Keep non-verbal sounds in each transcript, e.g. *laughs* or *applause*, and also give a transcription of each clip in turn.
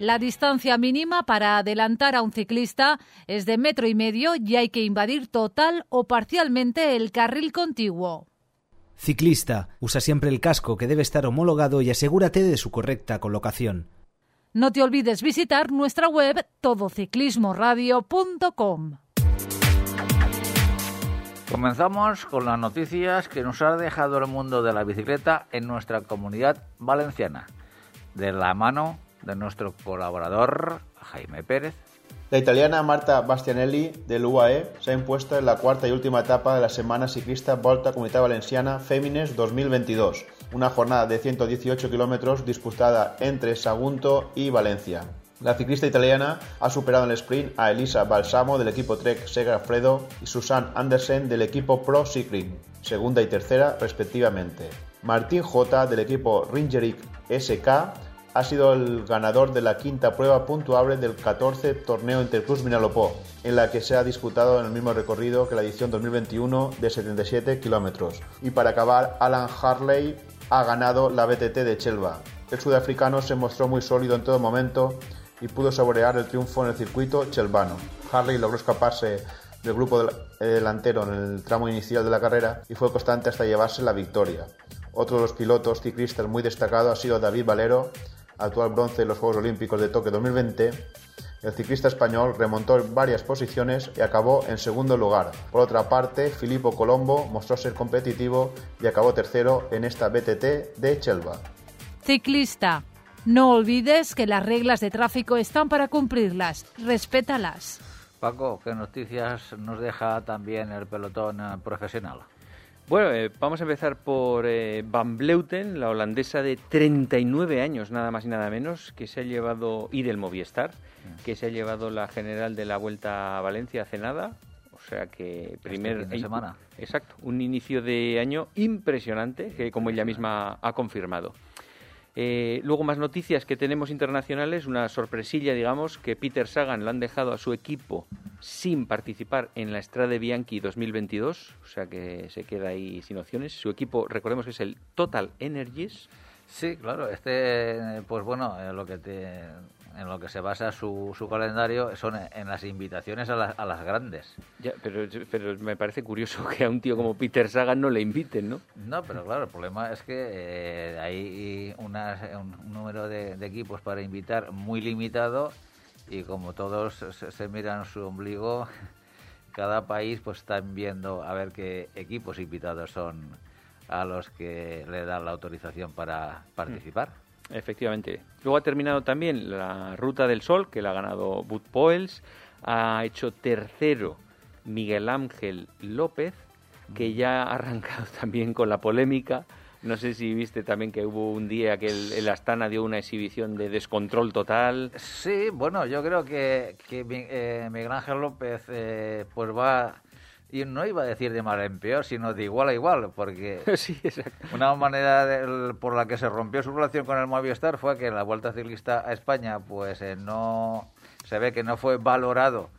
La distancia mínima para adelantar a un ciclista es de metro y medio y hay que invadir total o parcialmente el carril contiguo. Ciclista, usa siempre el casco que debe estar homologado y asegúrate de su correcta colocación. No te olvides visitar nuestra web todociclismoradio.com. Comenzamos con las noticias que nos ha dejado el mundo de la bicicleta en nuestra comunidad valenciana, de la mano de nuestro colaborador Jaime Pérez. La italiana Marta Bastianelli del UAE se ha impuesto en la cuarta y última etapa de la semana ciclista Volta Comunidad Valenciana Fémines 2022, una jornada de 118 kilómetros disputada entre Sagunto y Valencia. La ciclista italiana ha superado en el sprint a Elisa Balsamo del equipo Trek Segafredo y Susan Andersen del equipo Pro Cycling, segunda y tercera respectivamente. Martín J del equipo Ringerick SK ha sido el ganador de la quinta prueba puntuable del 14 Torneo Interclubs Vinalopó, en la que se ha disputado en el mismo recorrido que la edición 2021 de 77 kilómetros. Y para acabar, Alan Harley ha ganado la BTT de Chelva. El sudafricano se mostró muy sólido en todo momento y pudo saborear el triunfo en el circuito chelvano. Harley logró escaparse del grupo delantero en el tramo inicial de la carrera y fue constante hasta llevarse la victoria. Otro de los pilotos ciclistas muy destacado ha sido David Valero, actual bronce en los Juegos Olímpicos de Tokio 2020, el ciclista español remontó varias posiciones y acabó en segundo lugar. Por otra parte, Filippo Colombo mostró ser competitivo y acabó tercero en esta BTT de Chelva. Ciclista, no olvides que las reglas de tráfico están para cumplirlas. Respétalas. Paco, ¿qué noticias nos deja también el pelotón eh, profesional? Bueno, eh, vamos a empezar por eh, Van Bleuten, la holandesa de 39 años, nada más y nada menos, que se ha llevado, y del Movistar, que se ha llevado la general de la Vuelta a Valencia hace nada. O sea que primer este fin de semana. Exacto, un inicio de año impresionante, que como ella misma ha confirmado. Eh, luego más noticias que tenemos internacionales, una sorpresilla, digamos, que Peter Sagan lo han dejado a su equipo sin participar en la Strade Bianchi 2022, o sea que se queda ahí sin opciones. Su equipo, recordemos que es el Total Energies. Sí, claro, este, pues bueno, eh, lo que te, en lo que se basa su, su calendario son en las invitaciones a, las- a las grandes. Ya, pero, pero me parece curioso que a un tío como Peter Sagan no le inviten, ¿no? No, pero claro, el problema es que eh, hay unas- un, número de, de equipos para invitar muy limitado y como todos se, se miran su ombligo, cada país pues están viendo a ver qué equipos invitados son a los que le dan la autorización para participar. Efectivamente. Luego ha terminado también la Ruta del Sol, que la ha ganado Bud Poels. Ha hecho tercero Miguel Ángel López, que ya ha arrancado *laughs* también con la polémica. No sé si viste también que hubo un día que el, Astana dio una exhibición de descontrol total. Sí, bueno, yo creo que, eh, Miguel Ángel López eh, pues va, y no iba a decir de mal en peor, sino de igual a igual, porque *laughs* sí, una manera por la que se rompió su relación con el Movistar fue que en la Vuelta Ciclista a España pues eh, no se ve que no fue valorado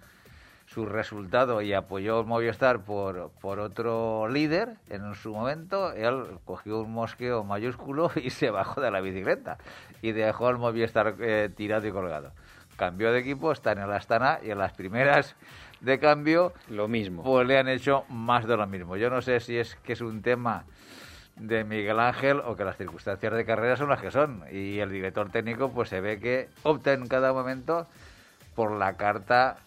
su resultado y apoyó el Movistar por, por otro líder en su momento, él cogió un mosqueo mayúsculo *laughs* y se bajó de la bicicleta y dejó al Movistar eh, tirado y colgado. Cambió de equipo, está en el Astana y en las primeras de cambio Lo mismo. pues le han hecho más de lo mismo. Yo no sé si es que es un tema de Miguel Ángel o que las circunstancias de carrera son las que son y el director técnico pues se ve que opta en cada momento por la carta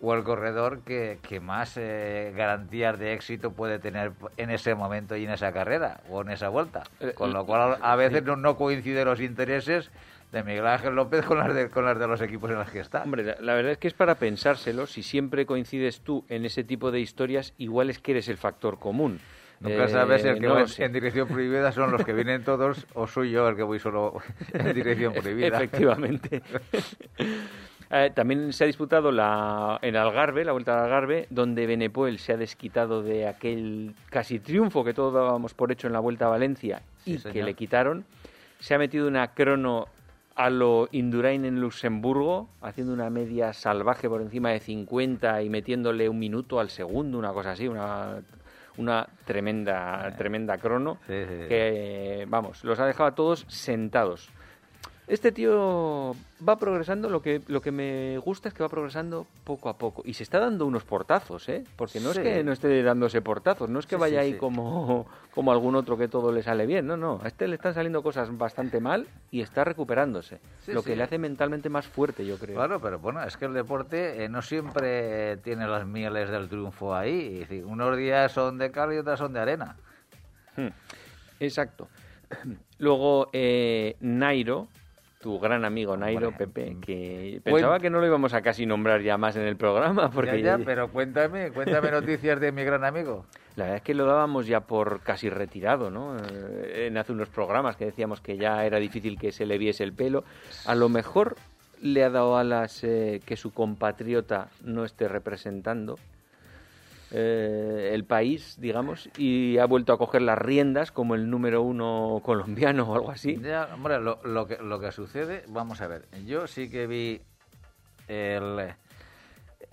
o el corredor que, que más eh, garantías de éxito puede tener en ese momento y en esa carrera o en esa vuelta. Eh, Con lo cual a veces no, no coinciden los intereses de Miguel Ángel López con las de, con las de los equipos en los que está. Hombre, la, la verdad es que es para pensárselo. Si siempre coincides tú en ese tipo de historias, igual es que eres el factor común. Nunca Eh, sabes el que no va en, dirección prohibida son los que vienen todos o soy yo el que voy solo en dirección prohibida. Efectivamente. *laughs* Eh, también se ha disputado la, en Algarve, la Vuelta al Algarve, donde Benepoel se ha desquitado de aquel casi triunfo que todos dábamos por hecho en la Vuelta a Valencia Sí, y señor. que le quitaron. Se ha metido una crono a lo Indurain en Luxemburgo, haciendo una media salvaje por encima de 50 y metiéndole un minuto al segundo, una cosa así, una, una tremenda, tremenda crono Sí, sí, sí. que, vamos, los ha dejado a todos sentados. Este tío va progresando, lo que, lo que me gusta es que va progresando poco a poco. Y se está dando unos portazos, ¿eh? Porque no Sí. es que no esté dándose portazos, no es que Sí, vaya sí, ahí como, *laughs* como algún otro que todo le sale bien, no, no. A este le están saliendo cosas bastante mal y está recuperándose. Lo que le hace mentalmente más fuerte, yo creo. Claro, pero bueno, es que el deporte eh, no siempre tiene las mieles del triunfo ahí. Es decir, unos días son de cal y otros son de arena. Hmm. Exacto. *clears throat* Luego, eh, Nairo, tu gran amigo Nairo, Hombre, Pepe, mm, que pensaba que no lo íbamos a casi nombrar ya más en el programa, porque Ya, ya, pero cuéntame, cuéntame noticias de mi gran amigo. la verdad es que lo dábamos ya por casi retirado, ¿no? Eh, en hace unos programas que decíamos que ya era difícil que se le viese el pelo. A lo mejor le ha dado alas eh, que su compatriota no esté representando eh, el país, digamos, y ha vuelto a coger las riendas como el número uno colombiano o algo así. Ya, hombre, lo, lo que, lo que sucede, vamos a ver, yo sí que vi el,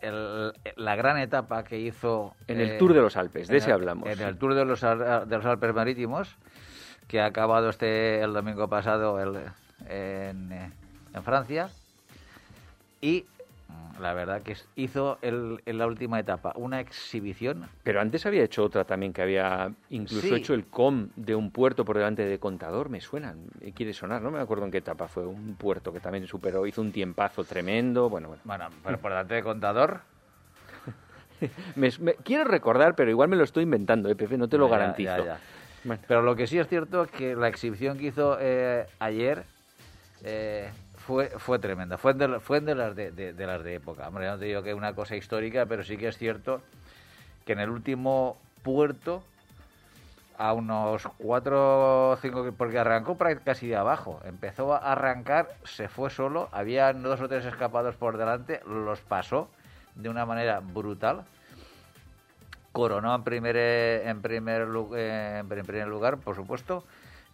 el- la gran etapa que hizo... En el eh, Tour de los Alpes, de ese el- hablamos. En el Tour de los, Al- de los Alpes Marítimos, que ha acabado este el domingo pasado el- en, eh, en Francia. Y la verdad que hizo el- en la última etapa una exhibición Pero antes había hecho otra también, que había incluso Sí. hecho el com de un puerto por delante de Contador, me suena, me quiere sonar, no me acuerdo en qué etapa fue, un puerto que también superó, hizo un tiempazo tremendo, bueno, bueno. Bueno, pero por delante de contador. *laughs* Me, me- quiero recordar, pero igual me lo estoy inventando, ¿eh, Pepe? No te lo ya, garantizo. ya, ya. Bueno. Pero lo que sí es cierto es que la exhibición que hizo eh, ayer eh, fue, fue tremenda. Fue de, fue de las de, las de época. Hombre, no te digo que es una cosa histórica, pero sí que es cierto que en el último puerto, a unos cuatro o cinco, porque arrancó casi de abajo. Empezó a arrancar, se fue solo, había dos o tres escapados por delante, los pasó de una manera brutal coronó en primer en primer eh, lugar por supuesto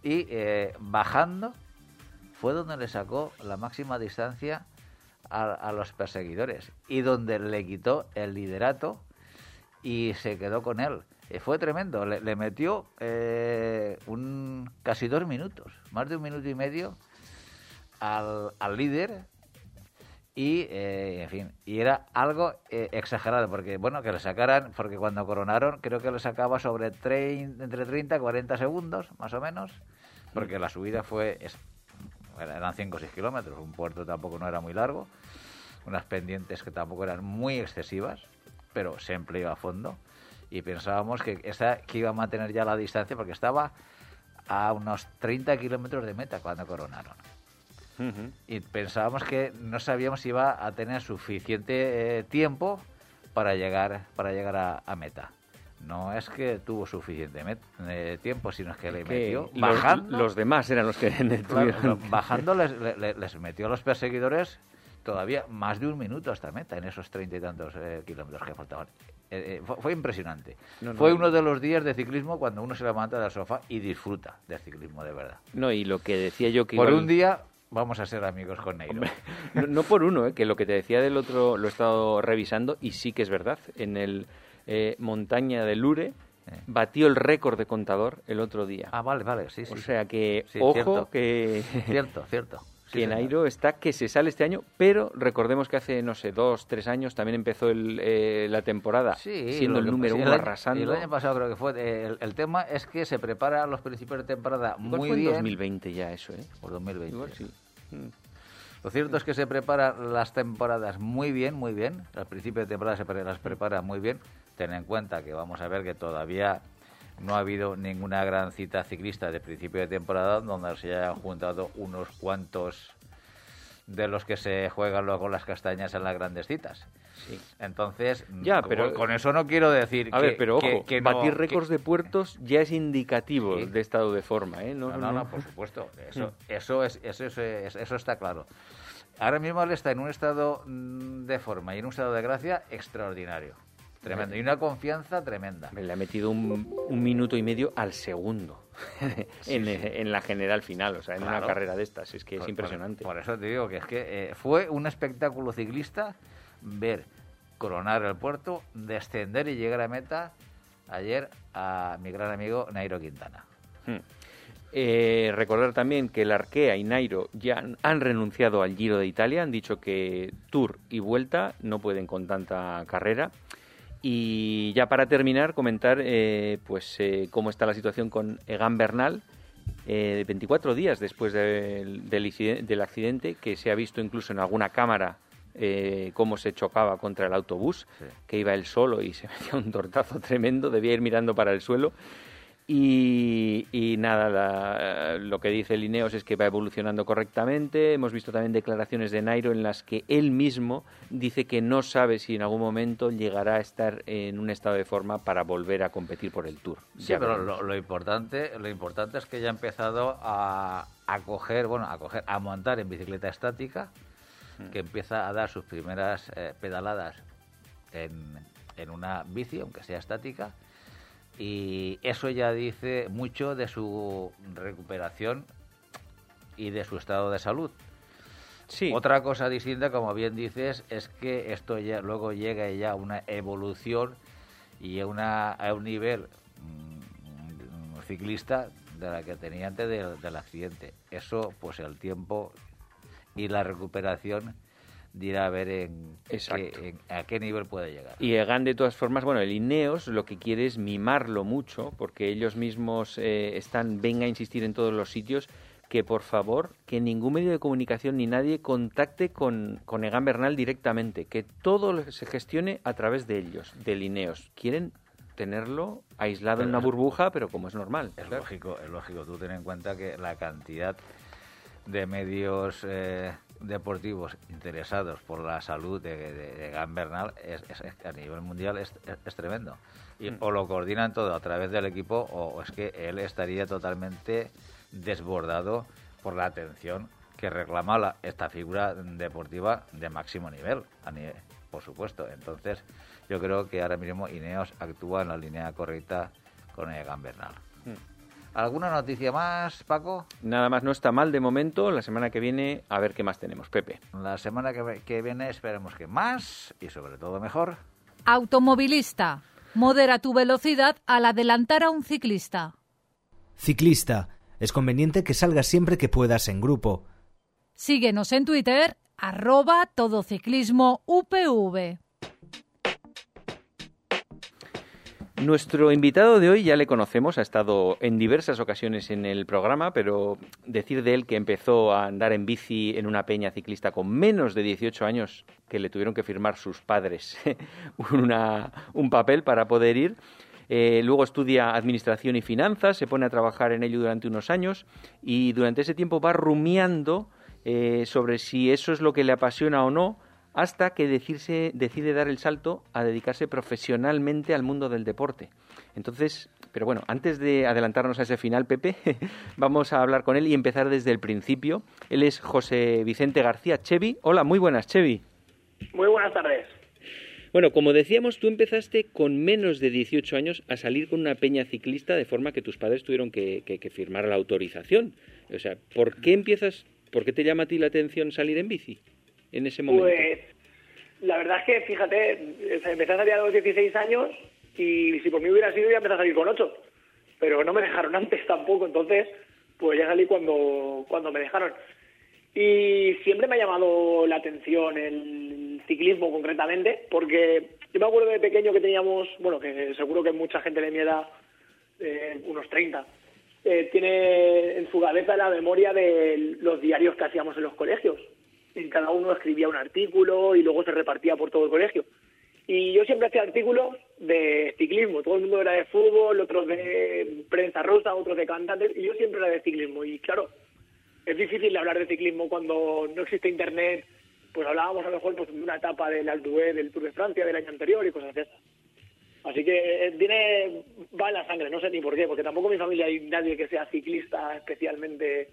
y eh, bajando fue donde le sacó la máxima distancia a, a los perseguidores y donde le quitó el liderato y se quedó con él. Eh, fue tremendo. Le, le metió eh, un casi dos minutos más de un minuto y medio al, al líder y eh, en fin y era algo eh, exagerado porque bueno que le sacaran porque cuando coronaron creo que le sacaba sobre entre 30 y 40 segundos más o menos porque la subida fue eran 5 o 6 kilómetros un puerto tampoco no era muy largo unas pendientes que tampoco eran muy excesivas pero siempre iba a fondo y pensábamos que esa que iba a mantener ya la distancia porque estaba a unos 30 kilómetros de meta cuando coronaron y pensábamos que no sabíamos si iba a tener suficiente eh, tiempo para llegar para llegar a, a meta. No es que tuvo suficiente eh, tiempo, sino es que le Que metió bajando, los demás eran los que claro, bajando les, le- le- les metió a los perseguidores todavía más de un minuto hasta meta en esos treinta y tantos eh, kilómetros que faltaban. Eh, fue, fue impresionante. No, no, fue no. uno de los días de ciclismo cuando uno se levanta del sofá y disfruta del ciclismo de verdad. No, y lo que decía yo que Por igual- un día vamos a ser amigos con Neiro. No, no por uno, ¿eh? que lo que te decía del otro lo he estado revisando y sí que es verdad. En el eh, Montaña de Lure Eh. batió el récord de contador el otro día. Ah, vale, vale, sí, sí. o sea que, Sí, ojo, cierto. que, Cierto, cierto. *laughs* Sí, que señor. Nairo está que se sale este año, pero recordemos que hace, no sé, dos, tres años también empezó el, eh, la temporada Sí, siendo el número uno el año- arrasando. El año pasado creo que fue. eh, El, el tema es que se prepara los principios de temporada muy fue en bien. 2020 ya eso, ¿eh? Por 2020. Igual sí. Mm. Lo cierto es que se preparan las temporadas muy bien, muy bien. Al principio de temporada se las prepara muy bien. Ten en cuenta que vamos a ver que todavía no ha habido ninguna gran cita ciclista de principio de temporada donde se hayan juntado unos cuantos de los que se juegan luego las castañas en las grandes citas. Sí. Entonces, ya, pero con eso no quiero decir a ver, pero ojo, que, batir récords de puertos ya es indicativo de estado de forma, ¿eh? No, no, no, por supuesto. Eso, mm. eso, es, eso, es, eso está claro. Ahora mismo él está en un estado mm, de forma y en un estado de gracia extraordinario. Tremendo. Y una confianza tremenda. Me le ha metido un, minuto y medio al segundo *laughs* en, la general final, o sea, en una carrera de estas. Es que es impresionante. Por, eso te digo que es que eh, fue un espectáculo ciclista ver coronar el puerto, descender y llegar a meta ayer a mi gran amigo Nairo Quintana. Hmm. Eh, recordar también que el Arkea y Nairo ya han renunciado al Giro de Italia, han dicho que Tour y Vuelta no pueden con tanta carrera. Y ya para terminar, comentar eh, pues eh, cómo está la situación con Egan Bernal, eh, 24 días después del, del, accidente, que se ha visto incluso en alguna cámara eh, cómo se chocaba contra el autobús, que iba él solo y se *laughs* metía un tortazo tremendo, debía ir mirando para el suelo. Y, nada, lo que dice Lineos es que va evolucionando correctamente. Hemos visto también declaraciones de Nairo en las que él mismo dice que no sabe si en algún momento llegará a estar en un estado de forma para volver a competir por el Tour. Sí, pero lo, importante, lo importante es que ya ha empezado a, coger, bueno, a coger, a montar en bicicleta estática, mm. que empieza a dar sus primeras eh, pedaladas en, en una bici, aunque sea estática y eso ya dice mucho de su recuperación y de su estado de salud. Sí. Otra cosa distinta, como bien dices, es que esto ya luego llega ya a una evolución y a, una, a un nivel mm, ciclista de la que tenía antes del accidente. Eso, pues el tiempo y la recuperación dirá a ver en, a qué nivel puede llegar. Y Egan, de todas formas, bueno, el Ineos lo que quiere es mimarlo mucho, porque ellos mismos eh, están, venga a insistir en todos los sitios, que por favor, que ningún medio de comunicación ni nadie contacte con, con Egan Bernal directamente, que todo se gestione a través de ellos, del Ineos. Quieren tenerlo aislado en una burbuja, pero como es normal. Es lógico, es lógico. Tú ten en cuenta que la cantidad de medios eh, deportivos interesados por la salud de, de, Gan Bernal es, a nivel mundial es, tremendo. Y, mm. O lo coordinan todo a través del equipo o, es que él estaría totalmente desbordado por la atención que reclama la, esta figura deportiva de máximo nivel, a nivel, por supuesto. Entonces, yo creo que ahora mismo Ineos actúa en la línea correcta con Egan Bernal. Mm. ¿Alguna noticia más, Paco? Nada más, no está mal de momento. La semana que viene, a ver qué más tenemos. Pepe. La semana que, viene esperemos que más y sobre todo mejor. Automovilista. Modera tu velocidad al adelantar a un ciclista. Ciclista. Es conveniente que salgas siempre que puedas en grupo. Síguenos en Twitter, arroba todociclismo UPV. Nuestro invitado de hoy ya le conocemos, ha estado en diversas ocasiones en el programa, pero decir de él que empezó a andar en bici en una peña ciclista con menos de 18 años, que le tuvieron que firmar sus padres *laughs* un papel para poder ir. Eh, luego estudia Administración y Finanzas, se pone a trabajar en ello durante unos años y durante ese tiempo va rumiando eh, sobre si eso es lo que le apasiona o no hasta que decide dar el salto a dedicarse profesionalmente al mundo del deporte. Entonces, pero bueno, antes de adelantarnos a ese final, Pepe, *laughs* vamos a hablar con él y empezar desde el principio. Él es José Vicente García Chevi. Hola, muy buenas, Chevi. Muy buenas tardes. Bueno, como decíamos, tú empezaste con menos de 18 años a salir con una peña ciclista de forma que tus padres tuvieron que, que firmar la autorización. O sea, ¿por qué empiezas, por qué te llama a ti la atención salir en bici? Pues la verdad es que, fíjate, empecé a salir a los 16 años y si por mí hubiera sido ya empecé a salir con 8. Pero no me dejaron *laughs* antes tampoco, entonces pues ya salí cuando, cuando me dejaron. Y siempre me ha llamado la atención el ciclismo concretamente, porque yo me acuerdo de pequeño que teníamos, bueno, que seguro que mucha gente de mi edad, eh, unos 30, eh, tiene en su cabeza la memoria de los diarios que hacíamos en los colegios y cada uno escribía un artículo y luego se repartía por todo el colegio. Y yo siempre hacía artículos de ciclismo, todo el mundo era de fútbol, otros de prensa rosa, otros de cantantes, y yo siempre era de ciclismo. Y claro, es difícil hablar de ciclismo cuando no existe internet, pues hablábamos a lo mejor pues, de una etapa del Alpe del Tour de Francia del año anterior y cosas de esas. Así que eh, tiene, va en la sangre, no sé ni por qué, porque tampoco en mi familia hay nadie que sea ciclista especialmente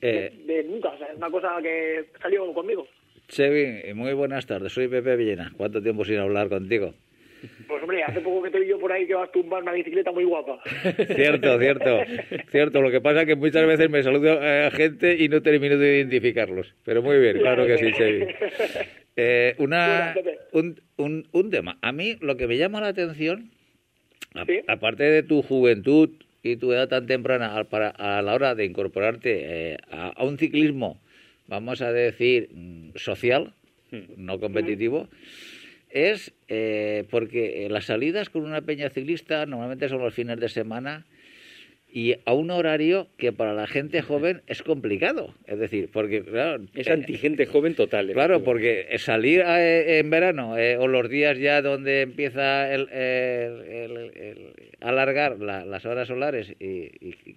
Eh, de, de nunca, o sea, es una cosa que salió conmigo. Chevi, muy buenas tardes. Soy Pepe Villena. ¿Cuánto tiempo sin hablar contigo? Pues hombre, hace poco que te vi yo por ahí que vas a tumbar una bicicleta muy guapa. *laughs* Cierto, cierto, cierto. Lo que pasa es que muchas veces me saludo a gente y no termino de identificarlos. Pero muy bien, claro que sí, Chevi. Eh, una, un, un, un tema. A mí lo que me llama la atención, a- Sí. aparte de tu juventud y tu edad tan temprana, al- para, a la hora de incorporarte eh, a, a un ciclismo, vamos a decir, mm, social, no competitivo, es eh, porque las salidas con una peña ciclista normalmente son los fines de semana y a un horario que para la gente joven es complicado. Es decir, porque, claro, Es eh, antigente joven total. Claro, porque salir eh, en verano eh, o los días ya donde empieza el, el- el- el- alargar la- las horas solares y, y-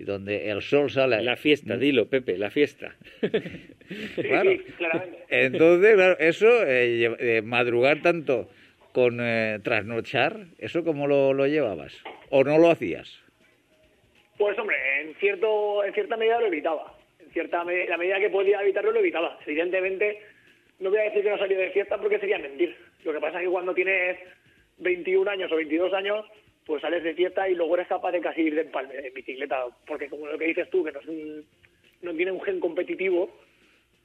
y donde el sol sale. La fiesta, dilo, Pepe, la fiesta. *laughs* Claro. Sí, claramente. Entonces, claro, eso, eh, eh, madrugar tanto con eh, trasnochar, ¿eso cómo lo, lo llevabas? ¿O no lo hacías? Pues hombre, en cierto, en cierta medida lo evitaba. En cierta la medida que podía evitarlo lo evitaba. Evidentemente, no voy a decir que no salía de fiesta porque sería mentir. Lo que pasa es que cuando tienes 21 años o 22 años, pues sales de fiesta y luego eres capaz de casi ir de empalme en bicicleta, porque como lo que dices tú, que no, es un- no tiene un gen competitivo,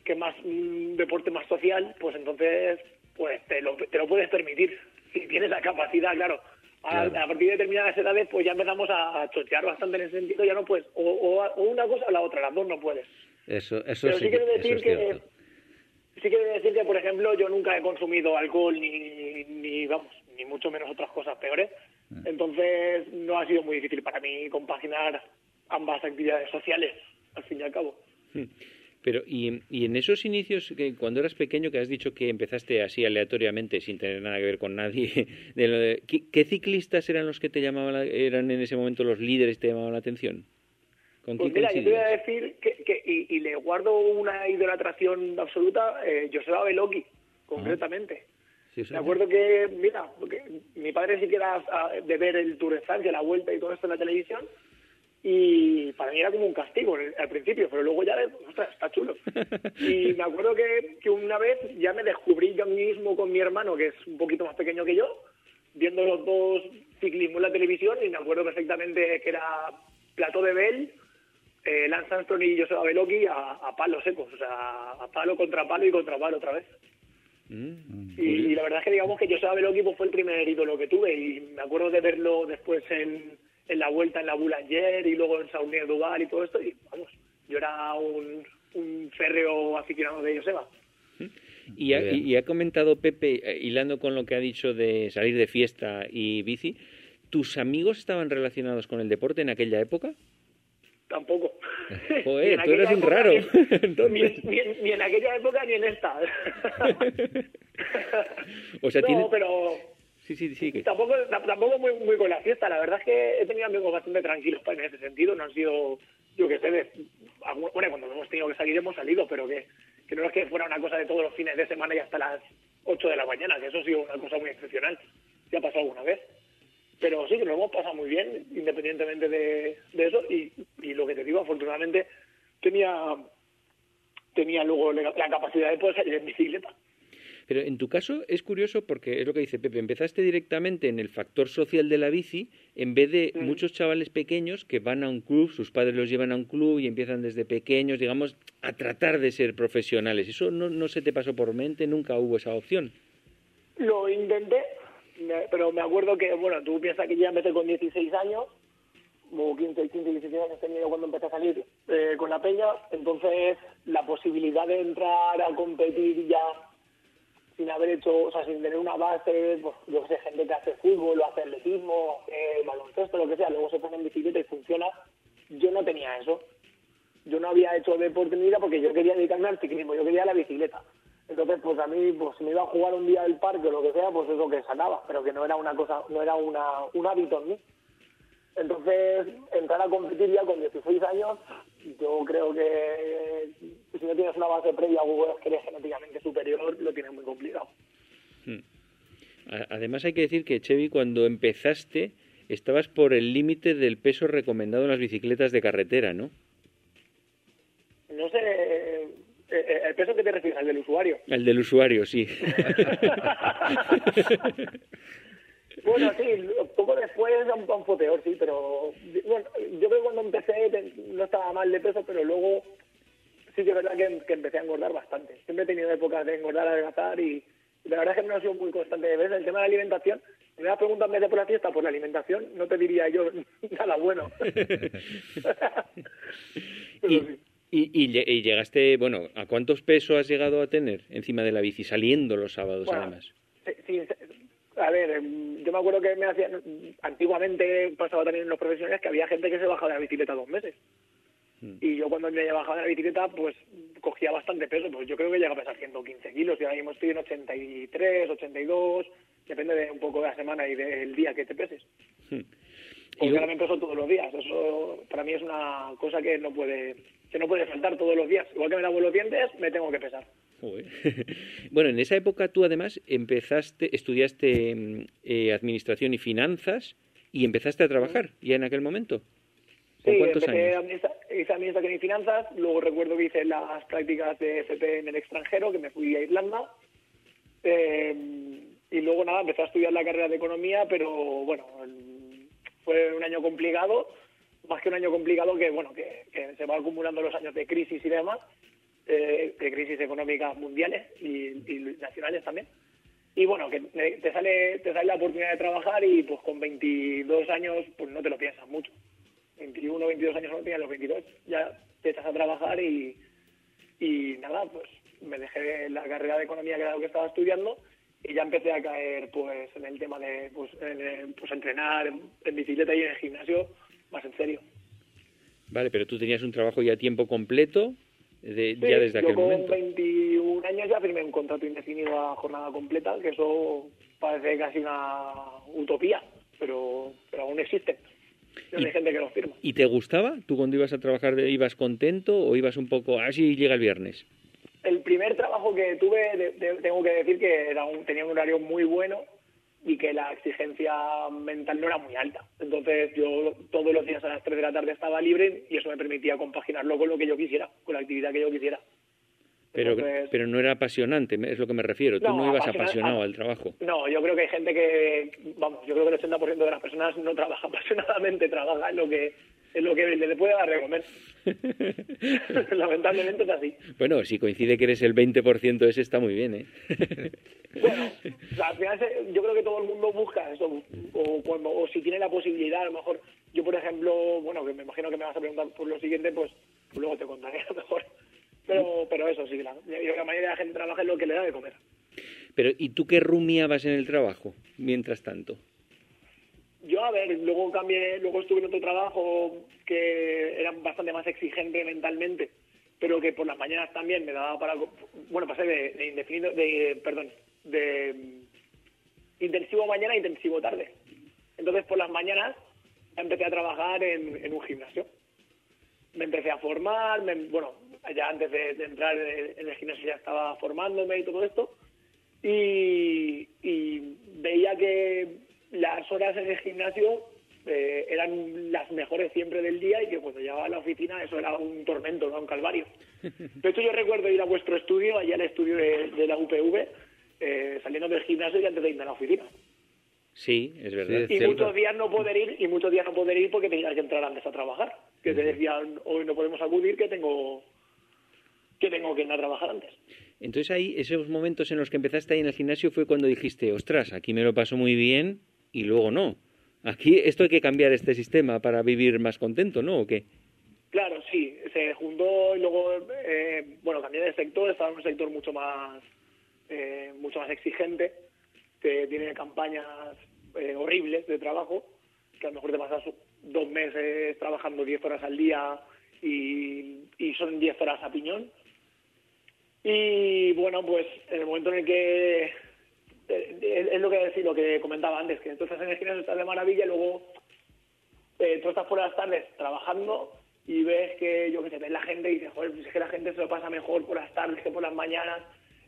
que es más un deporte más social, pues entonces pues te lo, te lo puedes permitir. Si tienes la capacidad, claro. A, Claro. a partir de determinadas edades, pues ya empezamos a, a chochear bastante en ese sentido, ya no puedes. O, o- o una cosa o la otra, las dos no puedes. Eso, eso Pero sí, sí quiero decir es que sí quiero decir que, por ejemplo, yo nunca he consumido alcohol ni, ni vamos, ni mucho menos otras cosas peores. Mm. Entonces no ha sido muy difícil para mí compaginar ambas actividades sociales, al fin y al cabo. Pero, y, y en esos inicios, que cuando eras pequeño, que has dicho que empezaste así aleatoriamente, sin tener nada que ver con nadie, *laughs* de lo de- ¿qué, qué ciclistas eran los que te llamaban, la- eran en ese momento los líderes que te llamaban la atención? ¿Con Pues mira, yo te voy a decir que, que- y, y le guardo una idolatración absoluta, eh, Joseba Beloki, concretamente. Sí, sí. Me acuerdo que, mira, porque mi padre sí que era ah, de ver el Tour de Francia, la vuelta y todo esto en la televisión, y para mí era como un castigo al principio, pero luego ya, ostras, está chulo. *laughs* Y me acuerdo que, que una vez ya me descubrí yo mismo con mi hermano, que es un poquito más pequeño que yo, viendo los dos ciclismo en la televisión, y me acuerdo perfectamente que era Plato de Bell, eh, Lance Armstrong y Joseba Beloki a, a palos secos, o sea, a palo contra palo y contra palo otra vez. Mm, Y, y la verdad es que digamos que Joseba Beloki pues, fue el primer ídolo que tuve y me acuerdo de verlo después en, en la vuelta en la Boulanger y luego en Saunier Duval y todo esto y vamos, yo era un, un férreo aficionado de Joseba. Y ha, y ha comentado Pepe, eh, hilando con lo que ha dicho de salir de fiesta y bici, ¿tus amigos estaban relacionados con el deporte en aquella época? Tampoco. *laughs* Joder, Ni en tú eres aquella un época, raro, Ni, en- *laughs* entonces. ni en- ni en- ni en aquella época ni en esta. *laughs* O sea, no, tienes- pero Sí, sí, sí. que- tampoco, tampoco muy, muy con la fiesta. La verdad es que he tenido amigos bastante tranquilos en ese sentido. No han sido, yo que sé, bueno, cuando hemos tenido que salir hemos salido, pero que, que no es que fuera una cosa de todos los fines de semana y hasta las 8 de la mañana, que eso ha sido una cosa muy excepcional. Ya ha pasado alguna vez. Pero sí que lo hemos pasado muy bien, independientemente de, eso. Y, y lo que te digo, afortunadamente, tenía tenía luego la capacidad de poder salir en bicicleta. Pero en tu caso es curioso porque es lo que dice Pepe, empezaste directamente en el factor social de la bici en vez de Mm. muchos chavales pequeños que van a un club, sus padres los llevan a un club y empiezan desde pequeños, digamos, a tratar de ser profesionales. ¿Eso no, no se te pasó por mente? ¿Nunca hubo esa opción? Lo intenté, pero me acuerdo que, bueno, tú piensas que ya empecé con 16 años, o 15, 15, 16 años tenía cuando empecé a salir eh, con la peña, entonces la posibilidad de entrar a competir ya sin haber hecho, o sea, sin tener una base, pues, yo sé, gente que hace fútbol o hace atletismo, eh, baloncesto, lo que sea, luego se pone en bicicleta y funciona, yo no tenía eso. Yo no había hecho deporte en mi vida porque yo quería dedicarme al ciclismo, yo quería la bicicleta. Entonces, pues a mí, pues si me iba a jugar un día del parque o lo que sea, pues eso que sacaba, pero que no era una cosa, no era una, un hábito en mí. Entonces, entrar a competir ya con 16 años, yo creo que si no tienes una base previa o que eres genéticamente superior, lo tienes muy complicado. Hmm. Además hay que decir que Chevy cuando empezaste estabas por el límite del peso recomendado en las bicicletas de carretera, ¿no? No sé, eh, eh, ¿el peso que te refieres? ¿Al del usuario? El del usuario, sí. *laughs* bueno, sí, poco después era un peor, sí, pero bueno, yo creo que cuando empecé no estaba mal de peso, pero luego sí que es verdad que, que empecé a engordar bastante. Siempre he tenido épocas de engordar, adelgazar y, la verdad es que no ha sido muy constante. de ver El tema de la alimentación, me das preguntas en vez de por la fiesta, por la alimentación, no te diría yo *laughs* nada bueno. *laughs* y, y, llegaste, bueno, ¿a cuántos pesos has llegado a tener encima de la bici, saliendo los sábados además? Sí, a ver, em, yo me acuerdo que me hacían, antiguamente pasaba también en los profesionales que había gente que se bajaba de la bicicleta dos meses. Mm. Y yo cuando me había bajado de la bicicleta, pues cogía bastante peso, pues yo creo que llega a pesar 115 kilos y ahora mismo estoy en 83, 82, depende de un poco de la semana y del día que te peses. Hmm. Porque ahora me peso todos los días, eso para mí es una cosa que no puede que no puede faltar todos los días. Igual que me lavo los dientes, me tengo que pesar. *laughs* bueno, en esa época tú además empezaste, estudiaste mm, eh, administración y finanzas y empezaste a trabajar ya en aquel momento. sí, empecé hice administración y finanzas, luego recuerdo que hice las prácticas de FP en el extranjero, que me fui a Irlanda. Eh, y luego nada, empecé a estudiar la carrera de economía, pero bueno, fue un año complicado, más que un año complicado que bueno, que, se va acumulando los años de crisis y demás, eh, de crisis económicas mundiales y, nacionales también. Y bueno, que te sale, te sale la oportunidad de trabajar y pues con 22 años pues no te lo piensas mucho. 21, 22 años no tenía los 22, ya te echas a trabajar y, y nada, pues me dejé la carrera de economía que era lo que estaba estudiando y ya empecé a caer pues en el tema de pues, pues entrenar en, bicicleta y en el gimnasio más en serio. Vale, pero tú tenías un trabajo ya a tiempo completo de, ya desde aquel yo con 21 años ya firmé un contrato indefinido a jornada completa, que eso parece casi una utopía, pero, pero aún existe. hay gente que lo firma. ¿Y te gustaba? ¿Tú cuando ibas a trabajar ibas contento o ibas un poco así llega el viernes? el primer trabajo que tuve, tengo que decir que era un, tenía un horario muy bueno y que la exigencia mental no era muy alta. Entonces yo todos los días a las 3 de la tarde estaba libre y eso me permitía compaginarlo con lo que yo quisiera, con la actividad que yo quisiera. Pero, pero no era apasionante, es lo que me refiero. Tú no, ibas apasionado al trabajo. No, yo creo que hay gente que, vamos, yo creo que el 80% de las personas no trabaja *laughs* apasionadamente, trabaja en lo que es lo que le puede dar de comer. *laughs* Lamentablemente es así. Bueno, si coincide que eres el 20% ese, está muy bien, ¿eh? *laughs* bueno, al final yo creo que todo el mundo busca eso, o, cuando, o si tiene la posibilidad, a lo mejor, yo por ejemplo, bueno, que me imagino que me vas a preguntar por lo siguiente, pues, pues luego te contaré a lo mejor. Pero, pero eso sí, claro. Yo la mayoría de la gente trabaja en lo que le da de comer. Pero, ¿y tú qué rumiabas en el trabajo mientras tanto? Yo, a ver, luego cambié, luego estuve en otro trabajo que era bastante más exigente mentalmente, pero que por las mañanas también me daba para, bueno, pasé de, indefinido, de, perdón, de intensivo mañana a intensivo tarde. Entonces, por las mañanas empecé a trabajar en, un gimnasio. Me empecé a formar, bueno, ya antes de, entrar en el gimnasio ya estaba formándome y todo esto, y veía que las horas en el gimnasio eh, eran las mejores siempre del día y que cuando llegaba a la oficina eso era un tormento, ¿no? un calvario. *laughs* De hecho yo recuerdo ir a vuestro estudio, allá al estudio de, la UPV, eh, saliendo del gimnasio y antes de irme a la oficina. Sí, es verdad. y muchos días no poder ir y muchos días no poder ir porque tenías que entrar antes a trabajar. Que te decían, hoy no podemos acudir, que tengo que tengo que ir a trabajar antes. Entonces ahí, esos momentos en los que empezaste ahí en el gimnasio fue cuando dijiste, ostras, aquí me lo paso muy bien, y luego no. Aquí esto hay que cambiar este sistema para vivir más contento, ¿no? ¿O qué? Claro, sí. Se juntó y luego, eh, bueno, cambié de sector, estaba en un sector mucho más, eh, mucho más exigente, que tiene campañas eh, horribles de trabajo, que a lo mejor te pasas dos meses trabajando diez horas al día y, y son 10 horas a piñón. Y bueno, pues en el momento en el que es lo que decir, lo que comentaba antes, que entonces en el gimnasio estás de maravilla y luego eh, tú estás por las tardes trabajando y ves que, yo que sé, ves la gente y dices, joder, pues es que la gente se lo pasa mejor por las tardes que por las mañanas,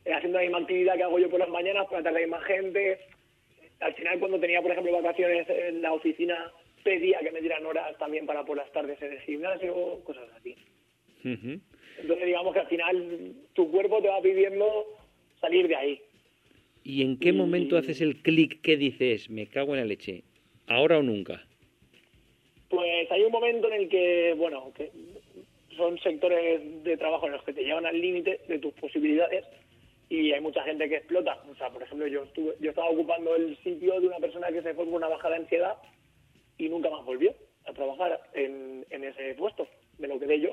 eh, haciendo la misma actividad que hago yo por las mañanas, por la tarde hay más gente. Al final, cuando tenía, por ejemplo, vacaciones en la oficina, pedía que me dieran horas también para por las tardes en el gimnasio, cosas así. Entonces, digamos que al final tu cuerpo te va pidiendo salir de ahí. ¿Y en qué momento haces el clic que dices, me cago en la leche? ¿Ahora o nunca? Pues hay un momento en el que, bueno, que son sectores de trabajo en los que te llevan al límite de tus posibilidades y hay mucha gente que explota. O sea, por ejemplo, yo estuve, yo estaba ocupando el sitio de una persona que se fue una bajada de ansiedad y nunca más volvió a trabajar en, en ese puesto, de lo que de yo.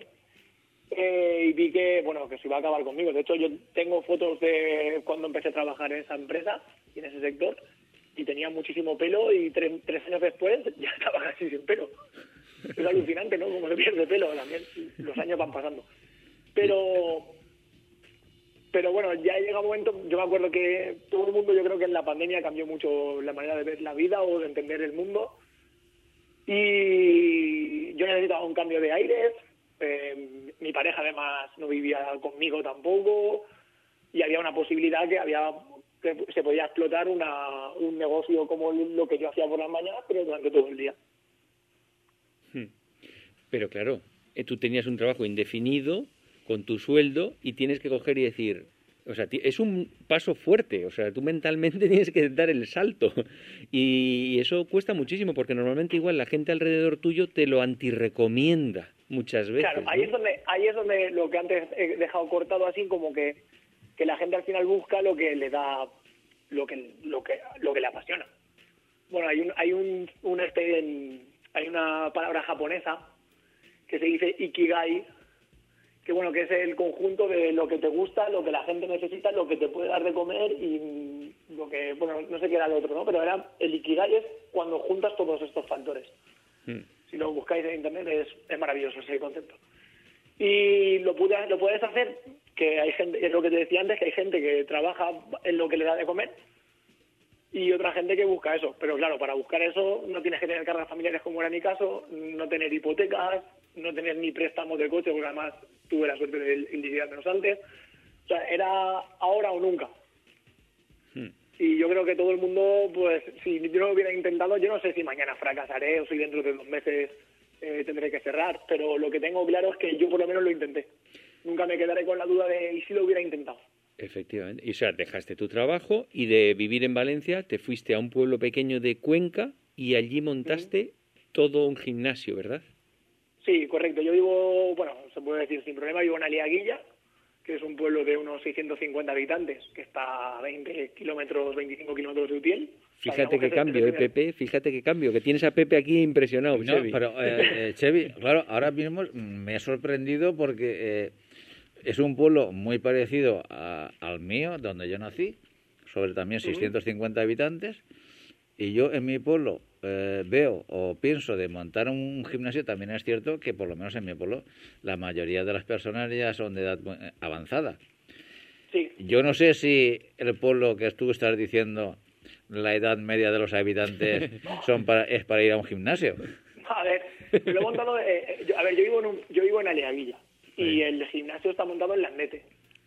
Y vi que, bueno, que se iba a acabar conmigo. De hecho, yo tengo fotos de cuando empecé a trabajar en esa empresa y en ese sector y tenía muchísimo pelo y tres, tres años después *laughs* ya estaba casi sin pelo. Es alucinante, ¿no? Como se pierde pelo, también los años van pasando. Pero, pero bueno, ya llega un momento, yo me acuerdo que todo el mundo, yo creo que en la pandemia cambió mucho la manera de ver la vida o de entender el mundo. Y yo necesitaba un cambio de aires, eh, mi pareja además no vivía conmigo tampoco y había una posibilidad que había que se podía explotar una, un negocio como lo que yo hacía por las mañanas, pero durante todo el día. Hmm. Pero claro, eh, tú tenías un trabajo indefinido con tu sueldo y tienes que coger y decir, o sea, es un paso fuerte, o sea, tú mentalmente *laughs* tienes que dar el salto y eso cuesta muchísimo porque normalmente igual la gente alrededor tuyo te lo antirecomienda muchas veces. Claro, ahí, es donde, ahí es donde lo que antes he dejado cortado así como que, que la gente al final busca lo que le da, lo que, lo que, lo que le apasiona. Bueno, hay un, hay un, un este, hay una palabra japonesa que se dice ikigai, que bueno, que es el conjunto de lo que te gusta, lo que la gente necesita, lo que te puede dar de comer y lo que, bueno, no sé qué era el otro, ¿no? Pero era, el ikigai es cuando juntas todos estos factores. Hmm si lo buscáis en internet es, es maravilloso ese concepto. Y lo, pude, lo puedes hacer, que hay gente, es lo que te decía antes, que hay gente que trabaja en lo que le da de comer y otra gente que busca eso. Pero claro, para buscar eso no tienes que tener cargas familiares como era mi caso, no tener hipotecas, no tener ni préstamos de coche, porque además tuve la suerte de menos antes. O sea, era ahora o nunca. Y yo creo que todo el mundo, pues si yo no lo hubiera intentado, yo no sé si mañana fracasaré o si dentro de dos meses eh, tendré que cerrar, pero lo que tengo claro es que yo por lo menos lo intenté. Nunca me quedaré con la duda de y si lo hubiera intentado. Efectivamente. Y o sea, dejaste tu trabajo y de vivir en Valencia te fuiste a un pueblo pequeño de Cuenca y allí montaste todo un gimnasio, ¿verdad? Sí, correcto. Yo vivo, bueno, se puede decir sin problema, vivo en Aliaguilla, que es un pueblo de unos 650 habitantes, que está a 20 kilómetros, 25 kilómetros de Utiel. Fíjate qué cambio, ¿eh, Pepe? Fíjate qué cambio, que tienes a Pepe aquí impresionado, no, Pero, eh, eh, Chevy, claro, ahora mismo me he sorprendido porque eh, es un pueblo muy parecido al mío, donde yo nací, sobre también 650 habitantes, y yo en mi pueblo eh, veo o pienso de montar un gimnasio, también es cierto que por lo menos en mi pueblo la mayoría de las personas ya son de edad eh, avanzada. Sí. Yo no sé si el pueblo que tú estás diciendo, la edad media de los habitantes *laughs* son para, es para ir a un gimnasio. A ver, lo he montado, eh, a ver, yo vivo en, yo vivo en Aleavilla y el gimnasio está montado en Landete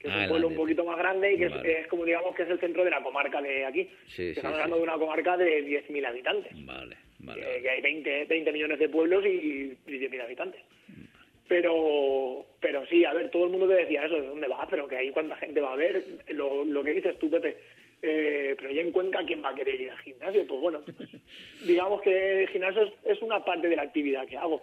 que es un ah, pueblo un poquito más grande y que es, como digamos que es el centro de la comarca de aquí. estamos hablando de una comarca de 10.000 habitantes. Vale, Que, hay 20, 20 millones de pueblos y, 10.000 habitantes. Pero, pero sí, a ver, todo el mundo te decía eso, ¿de dónde vas? Pero que ahí cuánta gente va a ver. Lo, lo que dices tú, Pepe, eh, pero ya en Cuenca, ¿quién va a querer ir al gimnasio? Pues bueno, *laughs* digamos que el gimnasio es, una parte de la actividad que hago.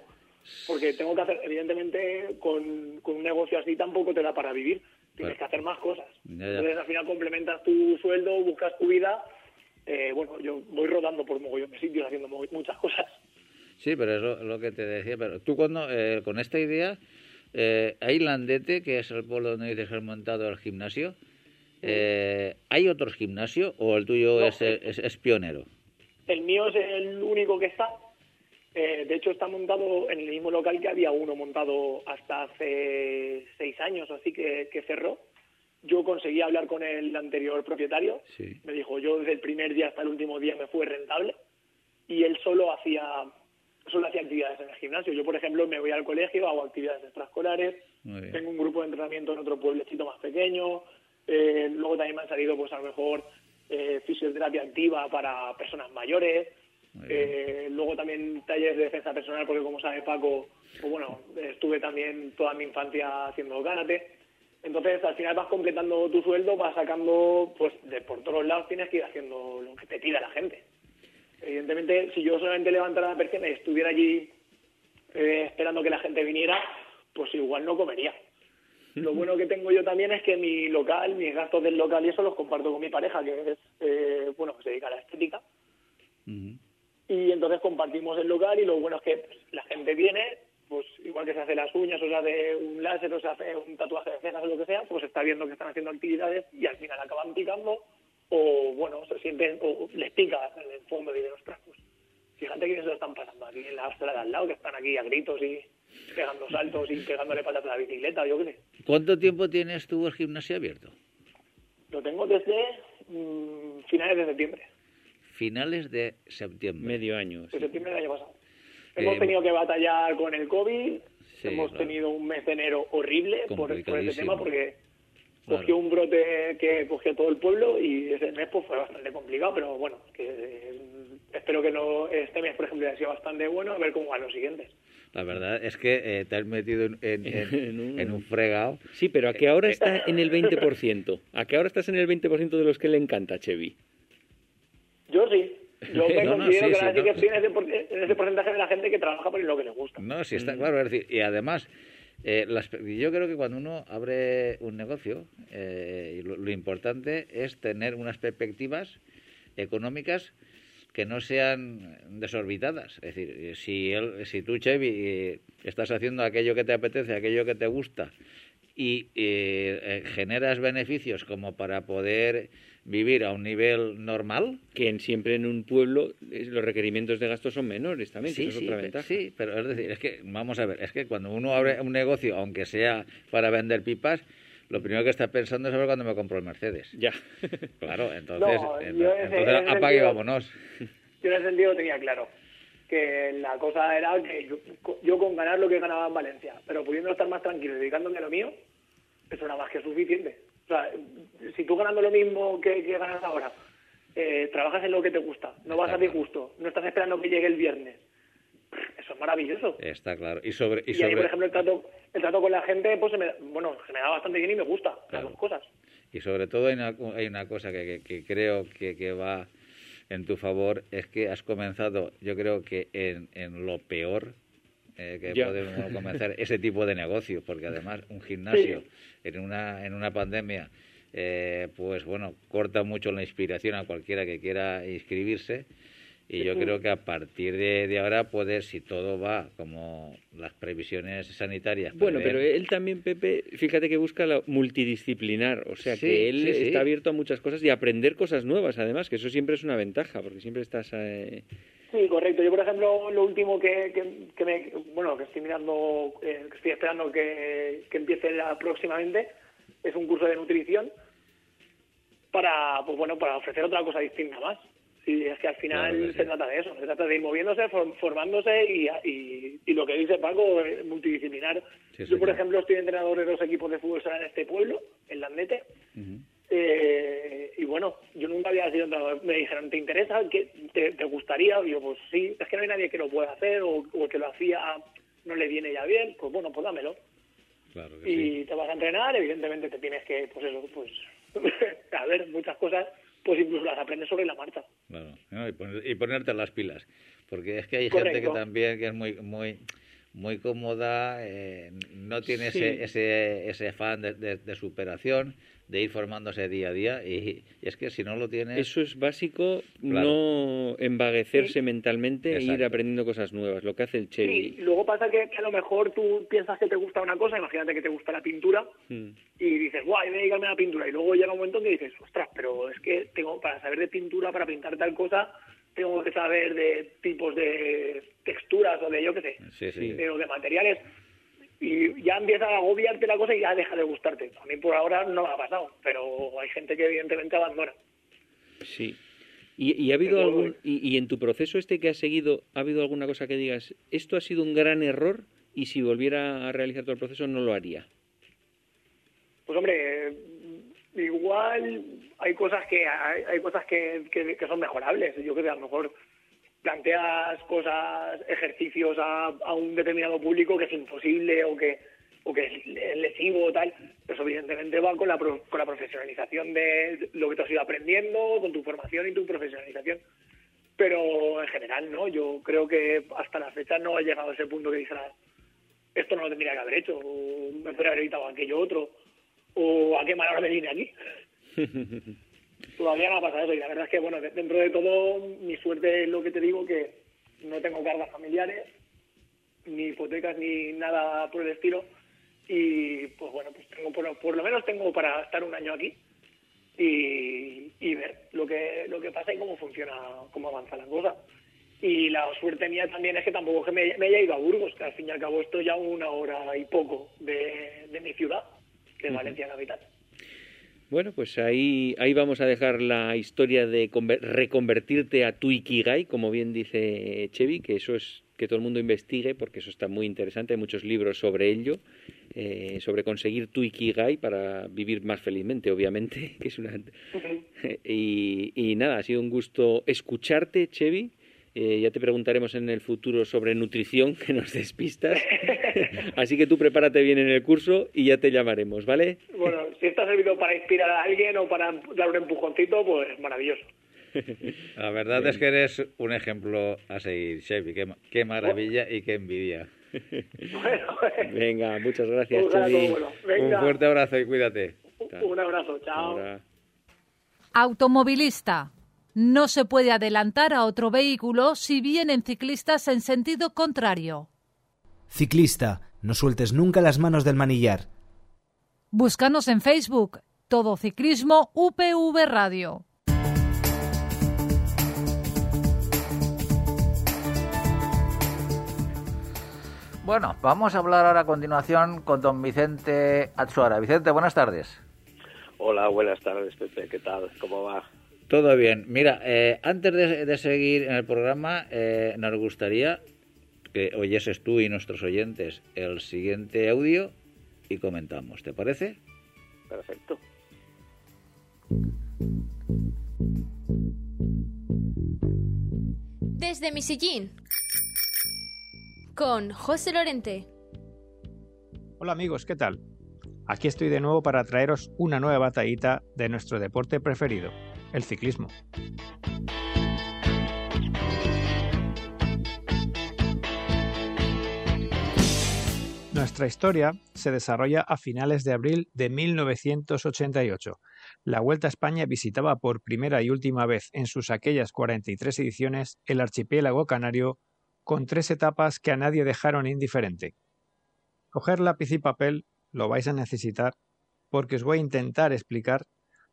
Porque tengo que hacer, evidentemente, con, con un negocio así tampoco te da para vivir tienes que hacer más cosas. Entonces al final complementas tu sueldo, buscas tu vida. Eh, bueno, yo voy rodando por mogollón de sitios haciendo muchas cosas. Sí, pero es lo, que te decía. Pero tú cuando, eh, con esta idea, eh, hay Landete, que es el pueblo donde dices que has montado el gimnasio. Eh, ¿Hay otros gimnasios o el tuyo es, es, pionero? El mío es el único que está Eh, de hecho, está montado en el mismo local que había uno montado hasta hace seis años o así que, que cerró. Yo conseguí hablar con el anterior propietario. Sí. Me dijo, yo desde el primer día hasta el último día me fue rentable. Y él solo hacía solo hacía actividades en el gimnasio. Yo, por ejemplo, me voy al colegio, hago actividades extraescolares, tengo un grupo de entrenamiento en otro pueblecito más pequeño, eh, luego también me han salido, pues a lo mejor, eh, fisioterapia activa para personas mayores. Eh, luego también talleres de defensa personal, porque como sabe Paco, pues bueno, estuve también toda mi infancia haciendo karate. Entonces, al final vas completando tu sueldo, vas sacando, pues de por todos lados tienes que ir haciendo lo que te pida la gente. Evidentemente, si yo solamente levantara la persiana y estuviera allí eh, esperando que la gente viniera, pues igual no comería. Lo *laughs* bueno que tengo yo también es que mi local, mis gastos del local y eso los comparto con mi pareja, que es, eh, bueno, que se dedica a la estética. Y entonces compartimos el local y lo bueno es que pues, la gente viene, pues igual que se hace las uñas o se hace un láser o se hace un tatuaje de cejas o lo que sea, pues está viendo que están haciendo actividades y al final acaban picando o bueno, se sienten o les pica en el fondo y de los trapos. Fíjate que se lo están pasando aquí en la de al lado, que están aquí a gritos y pegando saltos y pegándole patas a la bicicleta, yo qué sé. ¿Cuánto tiempo tienes tú el gimnasio abierto? Lo tengo desde mm, finales de septiembre, Finales de septiembre. Medio año. de septiembre del año pasado. Eh, Hemos tenido que batallar con el COVID, Sí, hemos claro. tenido un mes de enero horrible por, por ese tema porque Claro. cogió un brote que cogió todo el pueblo y ese mes pues fue bastante complicado, pero bueno, que eh, espero que no este mes, por ejemplo, haya sido bastante bueno, a ver cómo van los siguientes. La verdad es que eh, te has metido en, en- *laughs* en- En un- en un fregado. Sí, pero a que ahora está en el 20%. A que ahora estás en el 20% de los que le encanta, Chevy. Yo sí, *laughs* yo me No, no, considero sí, que sí, ahora sí no. estoy en ese, por- en ese porcentaje de la gente que trabaja por lo que le gusta. No, sí está claro. Es decir, y además, eh, las- yo creo que cuando uno abre un negocio, eh, lo, lo importante es tener unas perspectivas económicas que no sean desorbitadas. Es decir, si, él, si tú, Chevy, eh, estás haciendo aquello que te apetece, aquello que te gusta, y eh, eh, generas beneficios como para poder vivir a un nivel normal, Que en, siempre en un pueblo los requerimientos de gastos son menores también, que Sí, eso es sí, otra ventaja. sí, pero es decir, es que, vamos a ver, es que cuando uno abre un negocio, aunque sea para vender pipas, lo primero que está pensando es saber cuándo me compro el Mercedes. Ya. *laughs* Claro, entonces, No, ese- entonces ese apague y sentido- vámonos. Yo en ese sentido tenía claro que la cosa era que yo, yo con ganar lo que ganaba en Valencia, pero pudiendo estar más tranquilo y dedicándome a lo mío, eso era más que suficiente. O sea, si tú ganando lo mismo que, que ganas ahora, eh, trabajas en lo que te gusta, no vas Está a disgusto, no estás esperando que llegue el viernes, eso es maravilloso. Está claro. Y sobre... Y Y, ahí, sobre por ejemplo, el trato, el trato con la gente, pues se me, bueno, se me da bastante bien y me gusta Claro. las dos cosas. Y sobre todo hay una, hay una cosa que, que- que creo que, que va en tu favor, es que has comenzado, yo creo que en, en lo peor eh, que Ya. uno comenzar *laughs* ese tipo de negocio, porque además un gimnasio en una, en una pandemia, eh, pues bueno, corta mucho la inspiración a cualquiera que quiera inscribirse. Y yo creo que a partir de, de ahora puede, si todo va como las previsiones sanitarias. Bueno, pero él también, Pepe, fíjate que busca la multidisciplinar, o sea, Sí, que él sí, sí. está abierto a muchas cosas y a aprender cosas nuevas, además, que eso siempre es una ventaja, porque siempre estás... eh, Sí, correcto. Yo, por ejemplo, lo último que, que, que me, bueno, que estoy mirando, eh, que estoy esperando que, que empiece la- próximamente, es un curso de nutrición para, pues bueno, para ofrecer otra cosa distinta más. Sí, es que al final Claro que sí. se trata de eso, se trata de ir moviéndose, form- formándose y, y, y lo que dice Paco, eh, multidisciplinar. Sí, Yo, por ejemplo, estoy entrenador de dos equipos de fútbol sala en este pueblo, en Landete, Ujú. Eh, y bueno, yo nunca había sido entrenador. Me dijeron, ¿te interesa? ¿Qué, te, te gustaría? Y yo, pues sí, es que no hay nadie que lo pueda hacer o, o que lo hacía no le viene ya bien. Pues bueno, pues dámelo. Claro que Y sí. te vas a entrenar, evidentemente te tienes que, pues eso, pues, *laughs* a ver, muchas cosas, pues incluso las aprendes sobre la marcha. Claro, y, poner- y ponerte las pilas, porque es que hay gente que también que es muy muy muy cómoda, eh, no tiene Sí. ese, ese ese afán de, de- de superación, de ir formándose día a día, y, y es que si no lo tienes, Eso es básico, Claro. no embaguecerse mentalmente e ir Exacto. aprendiendo cosas nuevas, lo que hace el Chevy. Sí, luego pasa que, que a lo mejor tú piensas que te gusta una cosa, imagínate que te gusta la pintura, Mm. y dices, guay, voy a dedicarme a la pintura. Y luego llega un momento en que dices, ostras, pero es que tengo para saber de pintura, para pintar tal cosa, tengo que saber de tipos de texturas o de yo qué sé, Sí, sí. de, o de materiales. Y ya empieza a agobiarte la cosa y ya deja de gustarte. A mí por ahora no me ha pasado, pero hay gente que evidentemente abandona. Sí. ¿Y, y ha habido algún y, y en tu proceso este que has seguido ha habido alguna cosa que digas esto ha sido un gran error y si volviera a realizar todo el proceso no lo haría? Pues hombre, igual hay cosas que hay, hay cosas que, que, que son mejorables. Yo creo que a lo mejor planteas cosas, ejercicios a, un determinado público que es imposible o que o que es lesivo o tal. Eso evidentemente va con la, con la profesionalización de lo que tú has ido aprendiendo, con tu formación y tu profesionalización. Pero en general, ¿no? Yo creo que hasta la fecha no ha llegado a ese punto que dijera esto no lo tendría que haber hecho, o me podría haber evitado aquello otro, o a qué mala hora me vine aquí. *laughs* Todavía no ha pasado eso y la verdad es que, bueno, de- dentro de todo, mi suerte es lo que te digo, que no tengo cargas familiares, ni hipotecas, ni nada por el estilo. Y pues bueno, pues tengo por, lo- por lo menos tengo para estar un año aquí y, y ver lo que lo que pasa y cómo funciona, cómo avanza la cosa. Y la suerte mía también es que tampoco que me, me haya ido a Burgos, que al fin y al cabo estoy ya una hora y poco de, de mi ciudad, que es Valencia capital. Bueno, pues ahí, ahí vamos a dejar la historia de conver- reconvertirte a tu Ikigai, como bien dice Chevy, que eso es que todo el mundo investigue, porque eso está muy interesante, hay muchos libros sobre ello, eh, sobre conseguir tu Ikigai para vivir más felizmente, obviamente, *laughs* que es una... *laughs* y, y nada, ha sido un gusto escucharte, Chevy. Eh, ya te preguntaremos en el futuro sobre nutrición, *laughs* que nos despistas. *laughs* Así que tú prepárate bien en el curso y ya te llamaremos, ¿vale? Bueno, si esto ha servido para inspirar a alguien o para dar un empujoncito, pues maravilloso. *laughs* La verdad es que eres un ejemplo a seguir, Chevy. Qué, ma- qué maravilla y qué envidia. *laughs* Bueno, Venga, muchas gracias, Chevy. bueno. Un fuerte abrazo y cuídate. un abrazo, chao. Ahora. Automovilista. No se puede adelantar a otro vehículo si vienen ciclistas en sentido contrario. Ciclista, no sueltes nunca las manos del manillar. Búscanos en Facebook. Todo Ciclismo UPV Radio. Bueno, vamos a hablar ahora a continuación con don Vicente Atsuara. Vicente, buenas tardes. Hola, buenas tardes, Pepe. ¿Qué tal? ¿Cómo va? Todo bien. Mira, eh, antes de, de seguir en el programa, eh, nos gustaría que oyeses tú y nuestros oyentes el siguiente audio y comentamos. ¿Te parece? Perfecto. Desde mi sillín. Con José Lorente. Hola amigos, ¿qué tal? Aquí estoy de nuevo para traeros una nueva batallita de nuestro deporte preferido, el ciclismo. Nuestra historia se desarrolla a finales de abril de 1988. La Vuelta a España visitaba por primera y última vez en sus aquellas 43 ediciones el archipiélago canario con tres etapas que a nadie dejaron indiferente. Coger lápiz y papel lo vais a necesitar porque os voy a intentar explicar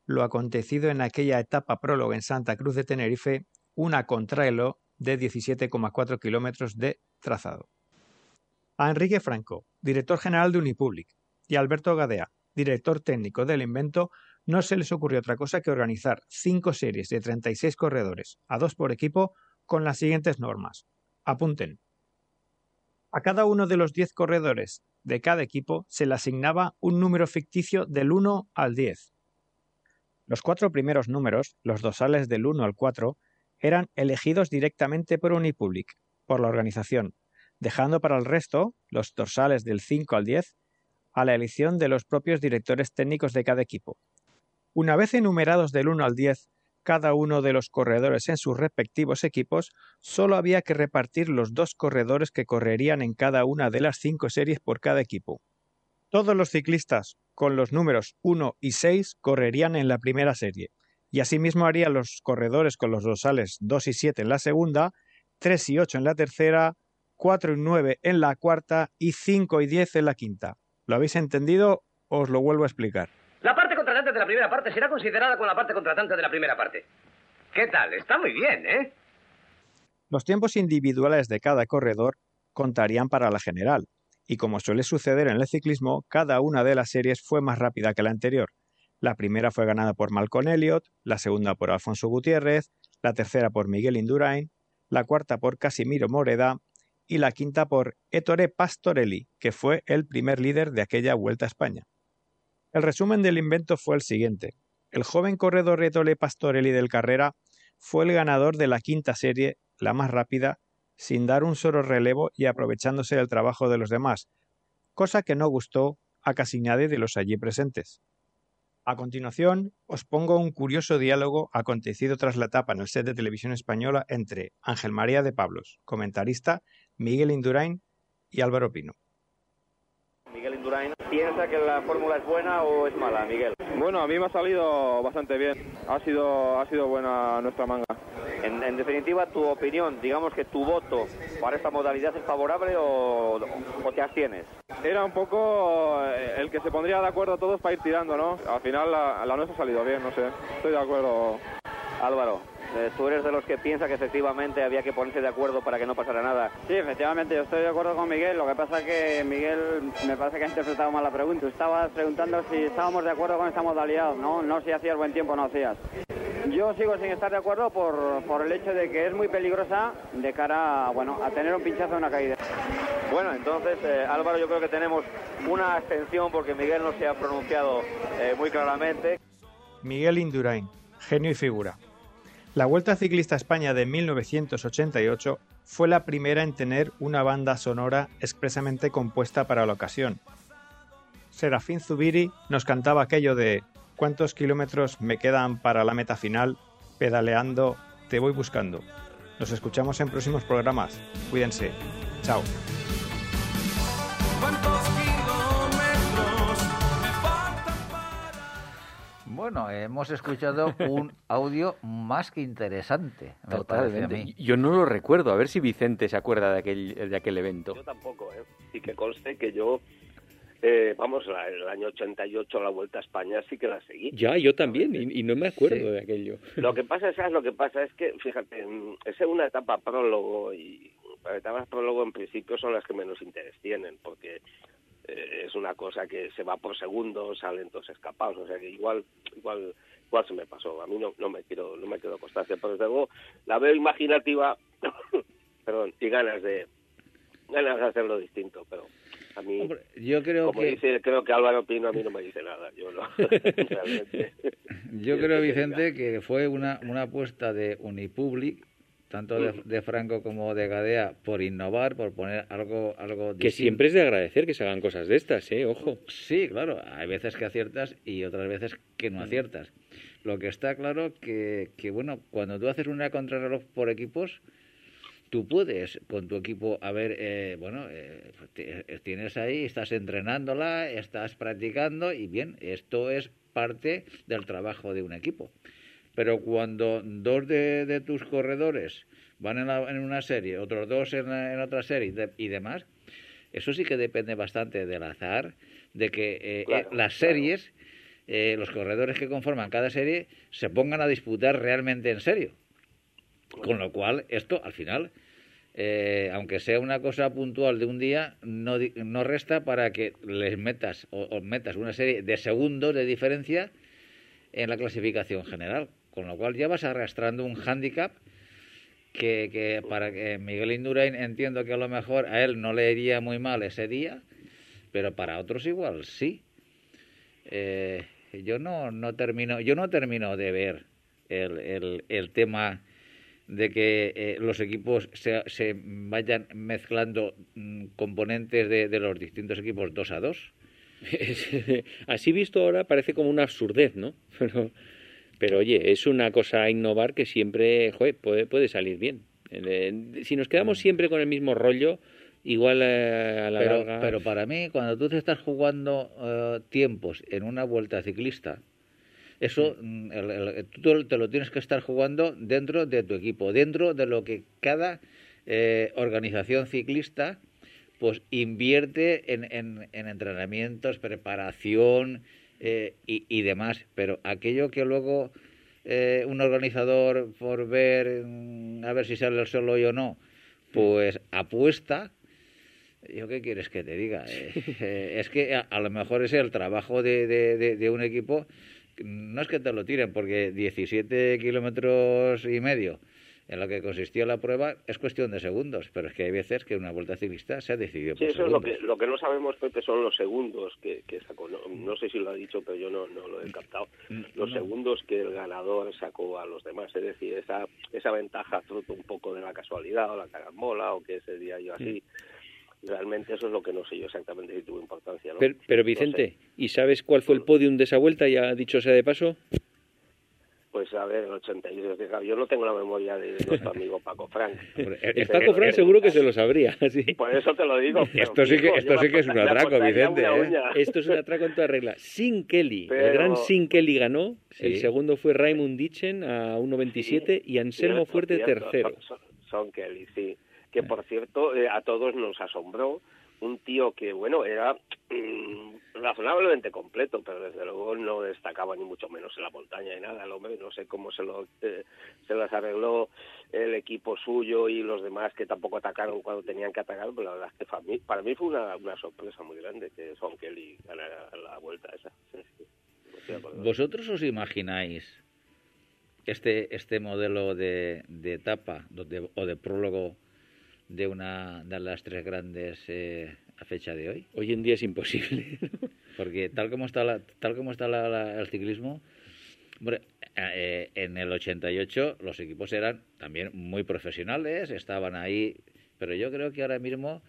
lo acontecido en aquella etapa prólogo en Santa Cruz de Tenerife, una contrarreloj de 17,4 kilómetros de trazado. A Enrique Franco, director general de Unipublic, y a Alberto Gadea, director técnico del invento, no se les ocurrió otra cosa que organizar cinco series de 36 corredores, a dos por equipo, con las siguientes normas. Apunten. A cada uno de los 10 corredores de cada equipo se le asignaba un número ficticio del 1 al 10. Los cuatro primeros números, los dorsales del 1 al 4, eran elegidos directamente por Unipublic, por la organización, dejando para el resto, los dorsales del 5 al 10, a la elección de los propios directores técnicos de cada equipo. Una vez enumerados del 1 al 10, cada uno de los corredores en sus respectivos equipos, solo había que repartir los dos corredores que correrían en cada una de las cinco series por cada equipo. Todos los ciclistas con los números 1 y 6 correrían en la primera serie, y asimismo harían los corredores con los dorsales 2 y 7 en la segunda, 3 y 8 en la tercera, 4 y 9 en la cuarta y 5 y 10 en la quinta. ¿Lo habéis entendido? Os lo vuelvo a explicar. La parte contratante de la primera parte será considerada con la parte contratante de la primera parte. ¿Qué tal? Está muy bien, ¿eh? Los tiempos individuales de cada corredor contarían para la general, y como suele suceder en el ciclismo, cada una de las series fue más rápida que la anterior. La primera fue ganada por Malcolm Elliott, la segunda por Alfonso Gutiérrez, la tercera por Miguel Indurain, la cuarta por Casimiro Moreda y la quinta por Ettore Pastorelli, que fue el primer líder de aquella Vuelta a España. El resumen del invento fue el siguiente. El joven corredor Ettore Pastorelli del Carrera fue el ganador de la quinta serie, la más rápida, sin dar un solo relevo y aprovechándose del trabajo de los demás, cosa que no gustó a casi nadie de los allí presentes. A continuación, os pongo un curioso diálogo acontecido tras la etapa en el set de televisión española entre Ángel María de Pablos, comentarista, Miguel Indurain y Álvaro Pino. Miguel Indurain, ¿piensa que la fórmula es buena o es mala, Miguel? Bueno, a mí me ha salido bastante bien. Ha sido, ha sido buena nuestra manga. En, en definitiva, tu opinión, digamos que tu voto para esta modalidad es favorable o, o te abstienes. Era un poco eh, el que se pondría de acuerdo todos para ir tirando, ¿no? Al final la, la nuestra ha salido bien, no sé. Estoy de acuerdo. Álvaro, eh, tú eres de los que piensa que efectivamente había que ponerse de acuerdo para que no pasara nada. Sí, efectivamente, yo estoy de acuerdo con Miguel. Lo que pasa es que Miguel me parece que ha interpretado mal la pregunta. Tú estabas preguntando si estábamos de acuerdo con esta modalidad, ¿no? No si hacías buen tiempo o no hacías. Yo sigo sin estar de acuerdo por, por el hecho de que es muy peligrosa de cara a, bueno, a tener un pinchazo en una caída. Bueno, entonces, eh, Álvaro, yo creo que tenemos una abstención porque Miguel no se ha pronunciado eh, muy claramente. Miguel Indurain, genio y figura. La Vuelta Ciclista a España de 1988 fue la primera en tener una banda sonora expresamente compuesta para la ocasión. Serafín Zubiri nos cantaba aquello de ¿Cuántos kilómetros me quedan para la meta final? Pedaleando, te voy buscando. Nos escuchamos en próximos programas. Cuídense. Chao. Bueno, hemos escuchado un audio más que interesante. a mí. Yo no lo recuerdo. A ver si Vicente se acuerda de aquel, de aquel evento. Yo tampoco, ¿eh? Y que conste que yo, eh, vamos, la- el año 88 la Vuelta a España sí que la seguí. Ya, yo también, y, y no me acuerdo Sí. de aquello. Lo que *laughs* pasa, ¿sabes lo que pasa? Es que, fíjate, mm, es una etapa prólogo y las etapas prólogo en principio son las que menos interés tienen porque eh, es una cosa que se va por segundos, salen todos escapados, o sea que igual, igual, igual se me pasó. A mí no, no me quiero, no me quedo constancia, pero desde luego la veo imaginativa, *coughs* perdón, y ganas de, ganas de hacerlo distinto, pero a mí, Hombre, yo creo como que dice, creo que Álvaro Pino a mí no me dice nada, yo no, *laughs* realmente. yo creo Vicente que fue una, una apuesta de Unipublic tanto de, de Franco como de Gadea por innovar, por poner algo algo Que distinto. siempre es de agradecer que se hagan cosas de estas, ¿eh? Ojo. Sí, claro, hay veces que aciertas y otras veces que Mm. no aciertas. Lo que está claro que, que bueno, cuando tú haces una contrarreloj por equipos, tú puedes con tu equipo, a ver, eh, bueno, eh, tienes ahí, estás entrenándola, estás practicando y bien, esto es parte del trabajo de un equipo. Pero cuando dos de, de tus corredores van en, la- en una serie, otros dos en, la- en otra serie y, de- y demás, eso sí que depende bastante del azar, de que eh, Claro, eh, las claro. series, eh, los corredores que conforman cada serie, se pongan a disputar realmente en serio. Con lo cual, esto al final, eh, aunque sea una cosa puntual de un día, no, no resta para que les metas o, o metas una serie de segundos de diferencia en la clasificación general. Con lo cual ya vas arrastrando un hándicap que, que para que Miguel Indurain entiendo que a lo mejor a él no le iría muy mal ese día, pero para otros igual sí. Eh, yo no, no termino, yo no termino de ver el, el, el tema de que eh, los equipos se, se vayan mezclando mm, componentes de, de los distintos equipos dos a dos. *laughs* Así visto ahora parece como una absurdez, ¿no? *laughs* Pero, pero oye, es una cosa a innovar que siempre joder, puede, puede salir bien. Eh, Si nos quedamos siempre con el mismo rollo, igual eh, a la Pero, larga... pero para mí, cuando tú te estás jugando eh, tiempos en una vuelta ciclista, eso mm, el- el- tú te lo tienes que estar jugando dentro de tu equipo, dentro de lo que cada eh, organización ciclista pues invierte en, en, en entrenamientos, preparación eh, y, y demás. Pero aquello que luego eh, un organizador por ver mm, a ver si sale el sol hoy o no, pues apuesta. ¿Yo qué quieres que te diga? Eh, eh, es que a, a lo mejor es el trabajo de, de- de- de un equipo. No es que te lo tiren, porque 17 kilómetros y medio en lo que consistió la prueba es cuestión de segundos, pero es que hay veces que una vuelta ciclista se ha decidido Sí, por eso es lo segundos. que, lo que no sabemos, Pepe, son los segundos que, que sacó. No, no sé si lo ha dicho, pero yo no, no lo he captado. Los no. segundos que el ganador sacó a los demás. Es decir, esa, esa ventaja fruto un poco de la casualidad o la carambola o que ese día yo así. Realmente eso es lo que no sé yo exactamente si tuvo importancia. ¿no? Pero, pero Vicente, sé. ¿y sabes cuál fue el podium de esa vuelta? Ya dicho sea de paso. Pues a ver, el 82. fíjate, Yo no tengo la memoria de nuestro amigo Paco Frank. *laughs* El Ese- Paco Fran ese- seguro que se lo sabría. *laughs* sí. Por eso te lo digo. Esto sí que- esto sí que es un atraco, Vicente, ¿eh? *laughs* Esto es un atraco en toda regla. Sin Kelly. El gran Sin Kelly ganó. El Sí. segundo fue Raymond Dichen a 1.27 y Anselmo Fuerte tercero. Son, son- son Kelly, sí. Que por cierto, eh, a todos nos asombró un tío que, bueno, era mm, razonablemente completo, pero desde luego no destacaba ni mucho menos en la montaña y nada. El hombre, no sé cómo se lo eh, se las arregló el equipo suyo y los demás que tampoco atacaron cuando tenían que atacar, pero la verdad es que para mí, para fue una, una sorpresa muy grande que Son Kelly ganara la vuelta esa. ¿Vosotros os imagináis este, este modelo de, de etapa de- o de prólogo de una de las tres grandes eh, a fecha de hoy? Hoy en día es imposible. *laughs* Porque tal como está, la, tal como está la- la- el ciclismo, hombre, eh, en el 88 los equipos eran también muy profesionales, estaban ahí, pero yo creo que ahora mismo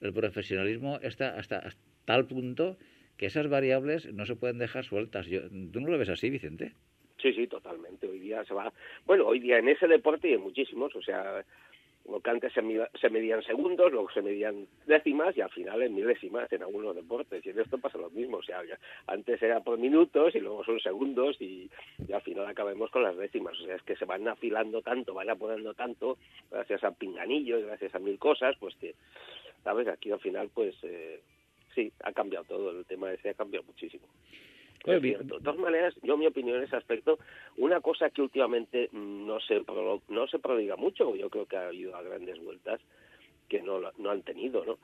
el profesionalismo está hasta, hasta tal punto que esas variables no se pueden dejar sueltas. Yo, ¿Tú no lo ves así, Vicente? Sí, sí, totalmente. Hoy día se va. Bueno, hoy día en ese deporte y en muchísimos, o sea, lo que antes se, medían segundos, luego se medían décimas y al final en milésimas en algunos deportes. Y en esto pasa lo mismo, o sea, antes era por minutos y luego son segundos y, y al final acabemos con las décimas. O sea, es que se van afilando tanto, van apodando tanto, gracias a pinganillos, gracias a mil cosas, pues que, ¿sabes? Aquí al final, pues. Eh, Sí, ha cambiado todo, el tema ese ha cambiado muchísimo. Cierto. De todas maneras, yo mi opinión en ese aspecto, una cosa que últimamente no se pro- no se prodiga mucho, yo creo que ha habido a grandes vueltas que no, no han tenido, ¿no?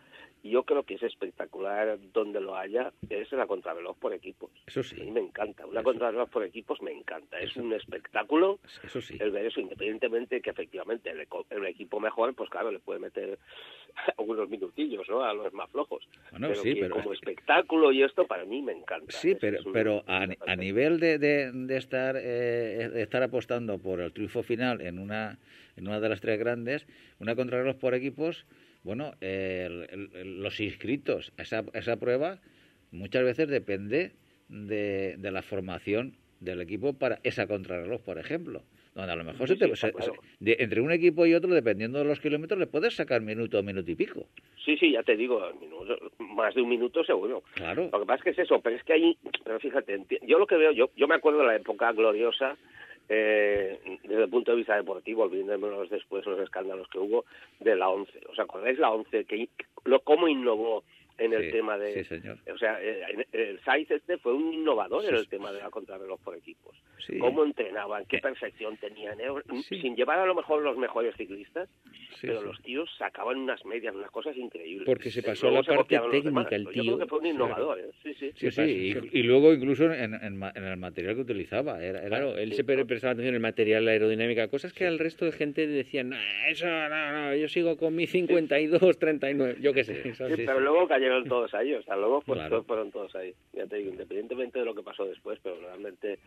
Yo creo que es espectacular donde lo haya, es la contrarreloj por equipos. Eso sí. A mí me encanta, una Eso. contrarreloj por equipos me encanta, es Eso. un espectáculo Eso sí. el ver eso, independientemente que efectivamente el, el equipo mejor, pues claro, le puede meter *laughs* algunos minutillos, ¿no? A los más flojos. Bueno, pero sí, que pero- como espectáculo y esto para mí me encanta. Sí, Es- pero, es un- pero a, a nivel de, de, de estar eh, de estar apostando por el triunfo final en una en una de las tres grandes, una contrarreloj por equipos, bueno, eh, el- los inscritos a esa, a esa prueba muchas veces depende de, de la formación del equipo para esa contrarreloj, por ejemplo. Donde a lo mejor Sí, se te- sí, está se- claro. se- de- entre un equipo y otro, dependiendo de los kilómetros, le puedes sacar minuto o minuto y pico. Sí, sí, ya te digo, más de un minuto seguro. Claro. Lo que pasa es que es eso, pero es que ahí, pero fíjate, yo lo que veo, yo, yo me acuerdo de la época gloriosa, eh, desde el punto de vista deportivo, olvidémonos después los escándalos que hubo, de la 11. ¿Os acordáis la 11? Que, lo, ¿Cómo innovó en el Sí, tema de... sí, señor. O sea, eh, en- el Saiz este fue un innovador Sí, en el sí. tema de la contrarreloj por equipos. Sí. Cómo entrenaban, qué Eh, perfección tenían, eh, sí. sin llevar a lo mejor los mejores ciclistas, Sí, pero sí. los tíos sacaban unas medias, unas cosas increíbles. Porque se Eh, pasó la se parte técnica el Yo tío, creo que fue un claro. innovador, ¿eh? sí, sí. Sí, y, y luego incluso en, en en el material que utilizaba. Era, era- Claro, él se pre- prestaba atención en el material, la aerodinámica, cosas que al resto de gente decían, "Nah, eso no, no, yo sigo con mi 52, 39, yo qué sé. Sí, ¿sabes? pero luego cayeron *laughs* todos ahí, o sea, luego pues, Claro. todos fueron todos ahí. Ya te digo, independientemente de lo que pasó después, pero realmente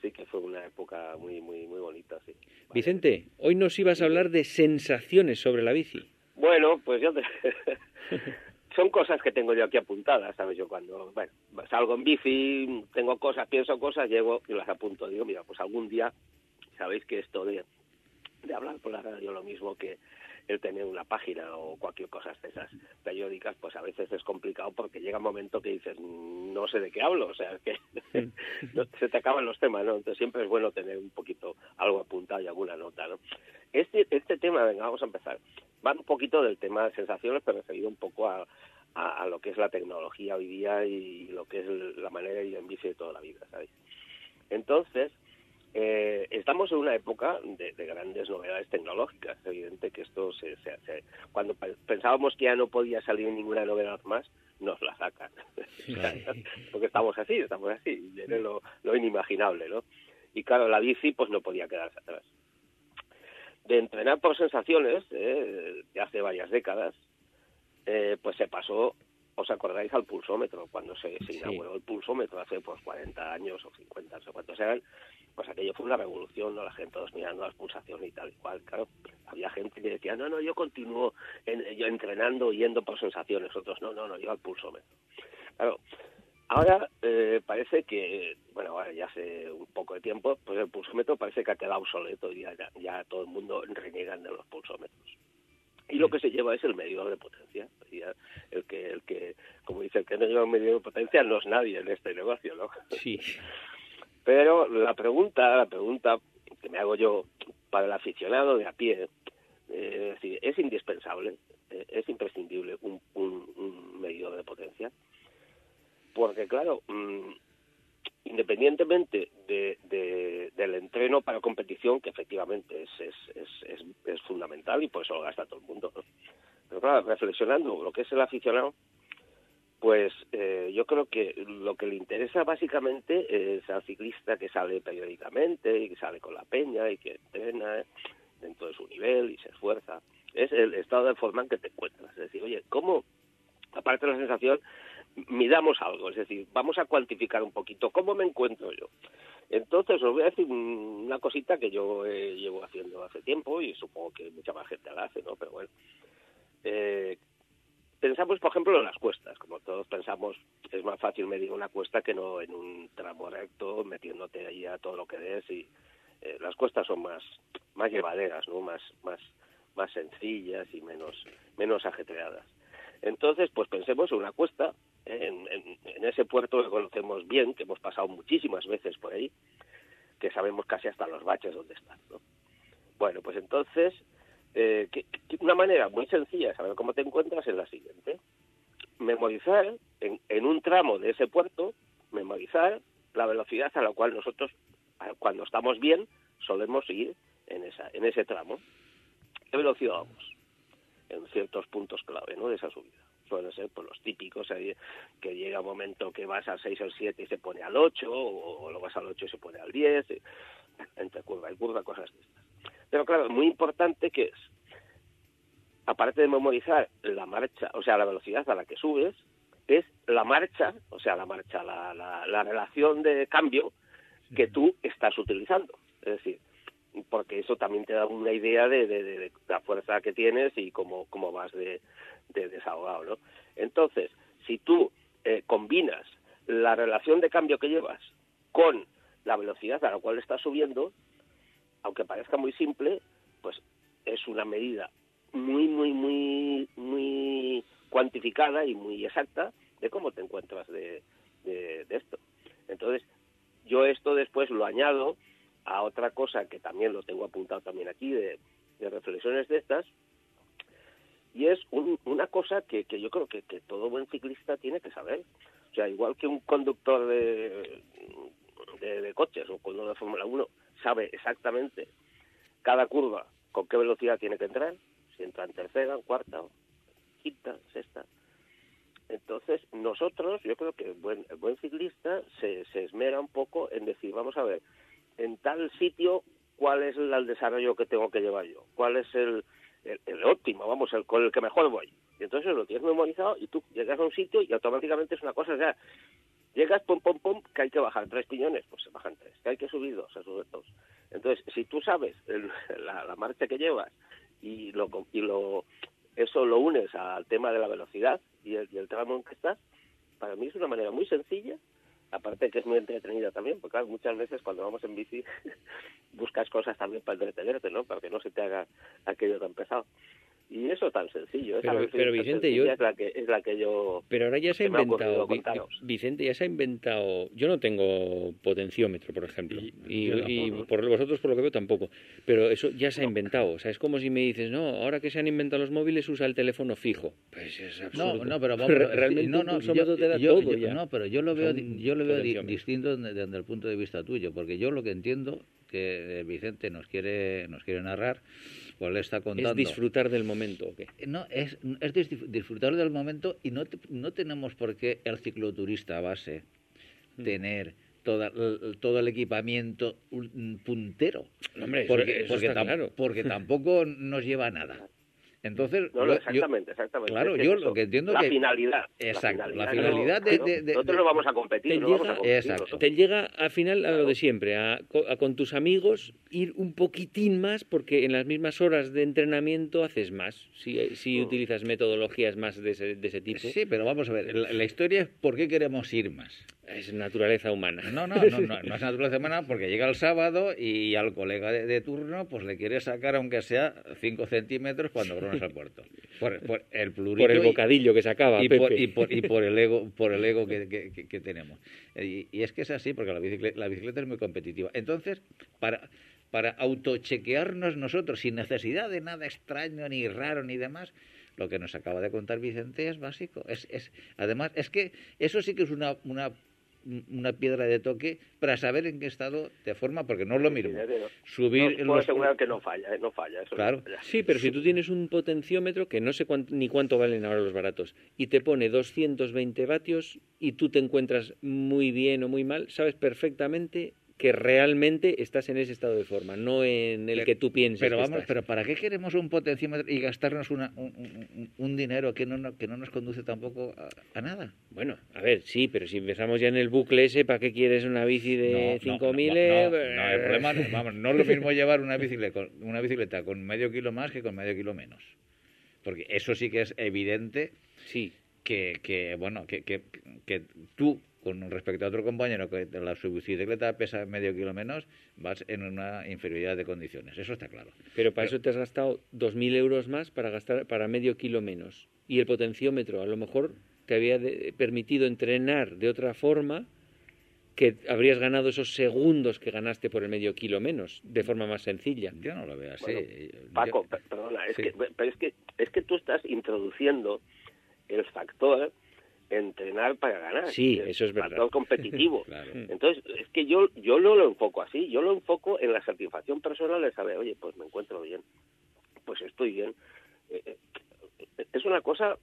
sí que fue una época muy, muy, muy bonita, sí. Vicente, hoy nos ibas a hablar de sensaciones sobre la bici. Bueno, pues yo te... *laughs* Son cosas que tengo yo aquí apuntadas, ¿sabes? Yo cuando, bueno, salgo en bici, tengo cosas, pienso cosas, llego y las apunto. Digo, mira, pues algún día, sabéis que esto de, de hablar por la radio lo mismo que el tener una página o cualquier cosa de esas periódicas, pues a veces es complicado porque llega un momento que dices, "Mm, no sé de qué hablo, o sea, es que *laughs* no- se te acaban los temas, ¿no? Entonces siempre es bueno tener un poquito algo apuntado y alguna nota, ¿no? Este, este tema, venga, vamos a empezar. Va un poquito del tema de sensaciones, pero referido un poco a, a, a lo que es la tecnología hoy día y lo que es la manera de ir en bici de toda la vida, ¿sabéis? Entonces, eh, estamos en una época de, de grandes novedades tecnológicas. Es evidente que esto se, se- se- cuando pe- pensábamos que ya no podía salir ninguna novedad más, nos la sacan. *laughs* Porque estamos así, estamos así. Viene lo, lo inimaginable, ¿no? Y claro, la bici pues no podía quedarse atrás. De entrenar por sensaciones, eh, de hace varias décadas, eh, pues se pasó, ¿os acordáis al pulsómetro? Cuando se, se Sí. inauguró el pulsómetro hace pues 40 años o 50, no sé cuántos eran, pues aquello fue una revolución, ¿no? La gente todos mirando las pulsaciones y tal y cual, claro. Había gente que decía, no, no, yo continúo en- yo entrenando, yendo por sensaciones. Otros, no, no, no, yo al pulsómetro. Claro, ahora eh, parece que, bueno, ahora ya hace un poco de tiempo, pues el pulsómetro parece que ha quedado obsoleto y ya, ya, ya todo el mundo reniegan de los pulsómetros. Y lo que se lleva es el medidor de potencia. El que, el que, como dice, el que no lleva un medidor de potencia no es nadie en este negocio, ¿no? Sí. *laughs* Pero la pregunta, la pregunta que me hago yo para el aficionado de a pie, eh, es decir, es indispensable, eh, es imprescindible un, un, un medidor de potencia, porque claro, mm, independientemente de, de- del entreno para competición, que efectivamente es, es, es, fundamental y por eso lo gasta todo el mundo, pero claro, reflexionando lo que es el aficionado, pues eh, yo creo que lo que le interesa básicamente es al ciclista que sale periódicamente y que sale con la peña y que entrena dentro de su nivel y se esfuerza. Es el estado de forma en que te encuentras. Es decir, oye, ¿cómo, aparte de la sensación, midamos algo? Es decir, vamos a cuantificar un poquito cómo me encuentro yo. Entonces os voy a decir un- una cosita que yo eh, llevo haciendo hace tiempo y supongo que mucha más gente la hace, ¿no? Pero bueno. Eh, pensamos, por ejemplo, en las cuestas. Como todos pensamos, es más fácil medir una cuesta que no en un tramo recto, metiéndote ahí a todo lo que des. Y eh, las cuestas son más, más llevaderas, ¿no? Más, más, más sencillas y menos, menos ajetreadas. Entonces, pues pensemos en una cuesta. En, ese puerto que conocemos bien, que hemos pasado muchísimas veces por ahí, que sabemos casi hasta los baches donde están, ¿no? Bueno, pues entonces, eh, una manera muy sencilla de saber cómo te encuentras es la siguiente. Memorizar en, un tramo de ese puerto, memorizar la velocidad a la cual nosotros, cuando estamos bien, solemos ir en, ese tramo. ¿Qué velocidad vamos? En ciertos puntos clave de esa subida. Suelen ser pues, los típicos, que llega un momento que vas al 6 o al 7 y se pone al 8, o, o lo vas al 8 y se pone al 10, y- entre curva y curva, cosas de estas. Pero claro, muy importante que es, aparte de memorizar la marcha, o sea, la velocidad a la que subes, es la marcha, o sea, la marcha, la, la, la relación de cambio que tú estás utilizando. Es decir, porque eso también te da una idea de, de- la fuerza que tienes y cómo, cómo vas de, de desahogado, ¿no? Entonces, si tú eh, combinas la relación de cambio que llevas con la velocidad a la cual estás subiendo, aunque parezca muy simple, pues es una medida muy, muy, muy, muy cuantificada y muy exacta de cómo te encuentras de esto. Entonces, yo esto después lo añado a otra cosa que también lo tengo apuntado también aquí de, reflexiones de estas, y es un- una cosa que, yo creo que, todo buen ciclista tiene que saber. O sea, igual que un conductor de, de, coches o conductor de Fórmula 1 sabe exactamente cada curva con qué velocidad tiene que entrar, si entra en tercera, en cuarta, quinta, sexta. Entonces, nosotros, yo creo que el buen, el buen ciclista se esmera un poco en decir, vamos a ver, en tal sitio, ¿cuál es el, desarrollo que tengo que llevar yo? ¿Cuál es el, el, óptimo, vamos, el con el que mejor voy? Y entonces lo tienes memorizado y tú llegas a un sitio y automáticamente es una cosa, o sea, llegas, pum, pum, pum, que hay que bajar tres piñones, pues se bajan tres, que hay que subir dos, se suben dos. Entonces, si tú sabes el- *laughs* la, la marcha que llevas y lo y lo eso lo unes al tema de la velocidad y el, y el tramo en que estás, para mí es una manera muy sencilla, aparte que es muy entretenida también, porque claro, muchas veces cuando vamos en bici *laughs* buscas cosas también para entretenerte, ¿no? Para que no se te haga aquello tan pesado. Y eso tan sencillo. esa Pero- Vicente, yo- es la que es la que yo Pero ahora ya se ha inventado, Vicente, ya se ha inventado, yo no tengo potenciómetro, por ejemplo, y, por vosotros por lo que veo tampoco, pero eso ya se ha inventado, o sea, es como si me dices, no, ahora que se han inventado los móviles usa el teléfono fijo, pues es absurdo. No, no, pero *laughs* vamos, Re- realmente no, no, yo- te da yo- todo yo- ya. No, pero yo lo veo, yo lo veo di- distinto desde, desde el punto de vista tuyo, porque yo lo que entiendo que eh, Vicente nos quiere, nos quiere narrar, pues le está contando. ¿Es disfrutar del momento o qué? No, es, es dis- disfrutar del momento y no, te- no tenemos por qué el cicloturista base Mm. tener toda, todo el equipamiento un- puntero. Hombre, eso- porque, eso porque, está tam- claro. porque *laughs* tampoco nos lleva a nada. Entonces, No, no, yo- exactamente, exactamente. Claro, Es yo eso, lo que entiendo la que... finalidad. Exacto, la ¿no? finalidad de- Claro, de- de- Nosotros de- no vamos a competir, te no vamos a llega- competir. Exacto. nosotros. Te llega al final a lo de siempre, a, a con tus amigos ir un poquitín más porque en las mismas horas de entrenamiento haces más, si, si utilizas metodologías más de ese, de ese tipo. Sí, pero vamos a ver, la, la historia es por qué queremos ir más. Es naturaleza humana. No, no, no, no, no es naturaleza humana porque llega el sábado y al colega de, de turno pues le quiere sacar aunque sea 5 centímetros cuando Por, por el plurito Por el y- bocadillo que sacaba y Pepe. por, y, por, y por el ego por el ego *laughs* que, que- que- que tenemos. Y, y es que es así porque la bicicleta, la bicicleta es muy competitiva. Entonces para para autochequearnos nosotros sin necesidad de nada extraño ni raro ni demás lo que nos acaba de contar Vicente es básico. Es, es además es que eso sí que es una una una piedra de toque para saber en qué estado te forma porque no es lo mismo subir No, en puedo los- asegurar que no falla, ¿eh? no falla. Eso no Claro. falla. Sí, pero si tú tienes un potenciómetro que no sé cuánto- ni cuánto valen ahora los baratos y te pone 220 vatios y tú te encuentras muy bien o muy mal, sabes perfectamente que realmente estás en ese estado de forma, no en el Pero- que tú piensas. Pero que vamos, estás. pero ¿para qué queremos un potenciómetro y gastarnos una- un, un- un dinero que no, que no nos conduce tampoco a, a nada? Bueno, a ver, sí, pero si empezamos ya en el bucle ese, ¿para qué quieres una bici de No, no, 5.000? no, eh? no, no, el problema no, vamos, no es lo mismo llevar una bicicleta, con, una bicicleta con medio kilo más que con medio kilo menos. Porque eso sí que es evidente Sí, que, que bueno, que, que, que tú, con respecto a otro compañero que la su bicicleta pesa medio kilo menos, vas en una inferioridad de condiciones. Eso está claro. pero para eso te has gastado 2.000 euros más para gastar para medio kilo menos. Y el potenciómetro a lo mejor te había de- permitido entrenar de otra forma que habrías ganado esos segundos que ganaste por el medio kilo menos, de forma más sencilla. Yo no lo veo así. Bueno, Paco, per- perdona, es Sí. que, pero es que es que tú estás introduciendo el factor entrenar para ganar. Sí, el eso es verdad. Factor competitivo. *laughs* Claro. Entonces, es que yo yo no lo enfoco así, yo lo enfoco en la satisfacción personal de saber, oye, pues me encuentro bien, pues estoy bien. Eh, eh, Es una cosa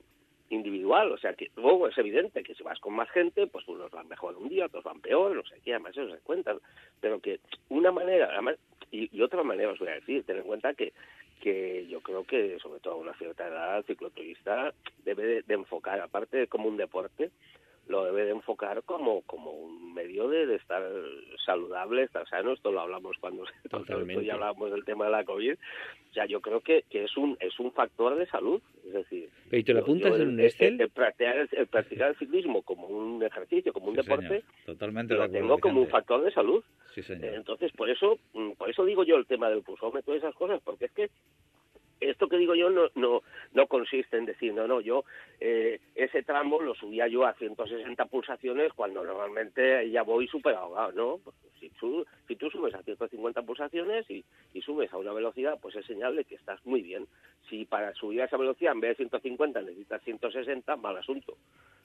individual, o sea, que luego es evidente que si vas con más gente, pues unos van mejor un día, otros van peor, no sé qué, además eso se cuentan, pero que una manera, además, y, y otra manera os voy a decir, ten en cuenta que que yo creo que sobre todo a una cierta edad el cicloturista debe de, de enfocar, aparte de como un deporte, lo debe de enfocar como, como un medio de, de estar saludable, estar sano. Esto lo hablamos cuando *laughs* ya hablábamos del tema de la COVID. O sea, yo creo que, que es un es un factor de salud. Es decir, ¿y te lo apuntas yo en el- un el- Excel? El, practicar, el, el practicar el ciclismo como un ejercicio, como un Sí, deporte. Totalmente lo tengo como un factor de salud. Sí, señor. Entonces, por eso, mm, por eso digo yo el tema del pulsómetro y esas cosas, porque es que esto que digo yo no no no consiste en decir, no, no, yo eh, ese tramo lo subía yo a 160 pulsaciones cuando normalmente ya voy súper ahogado, ¿no? Pues si, tú, si tú subes a 150 pulsaciones y, y subes a una velocidad, pues es señal de que estás muy bien. Si para subir a esa velocidad en vez de 150 necesitas 160, mal asunto.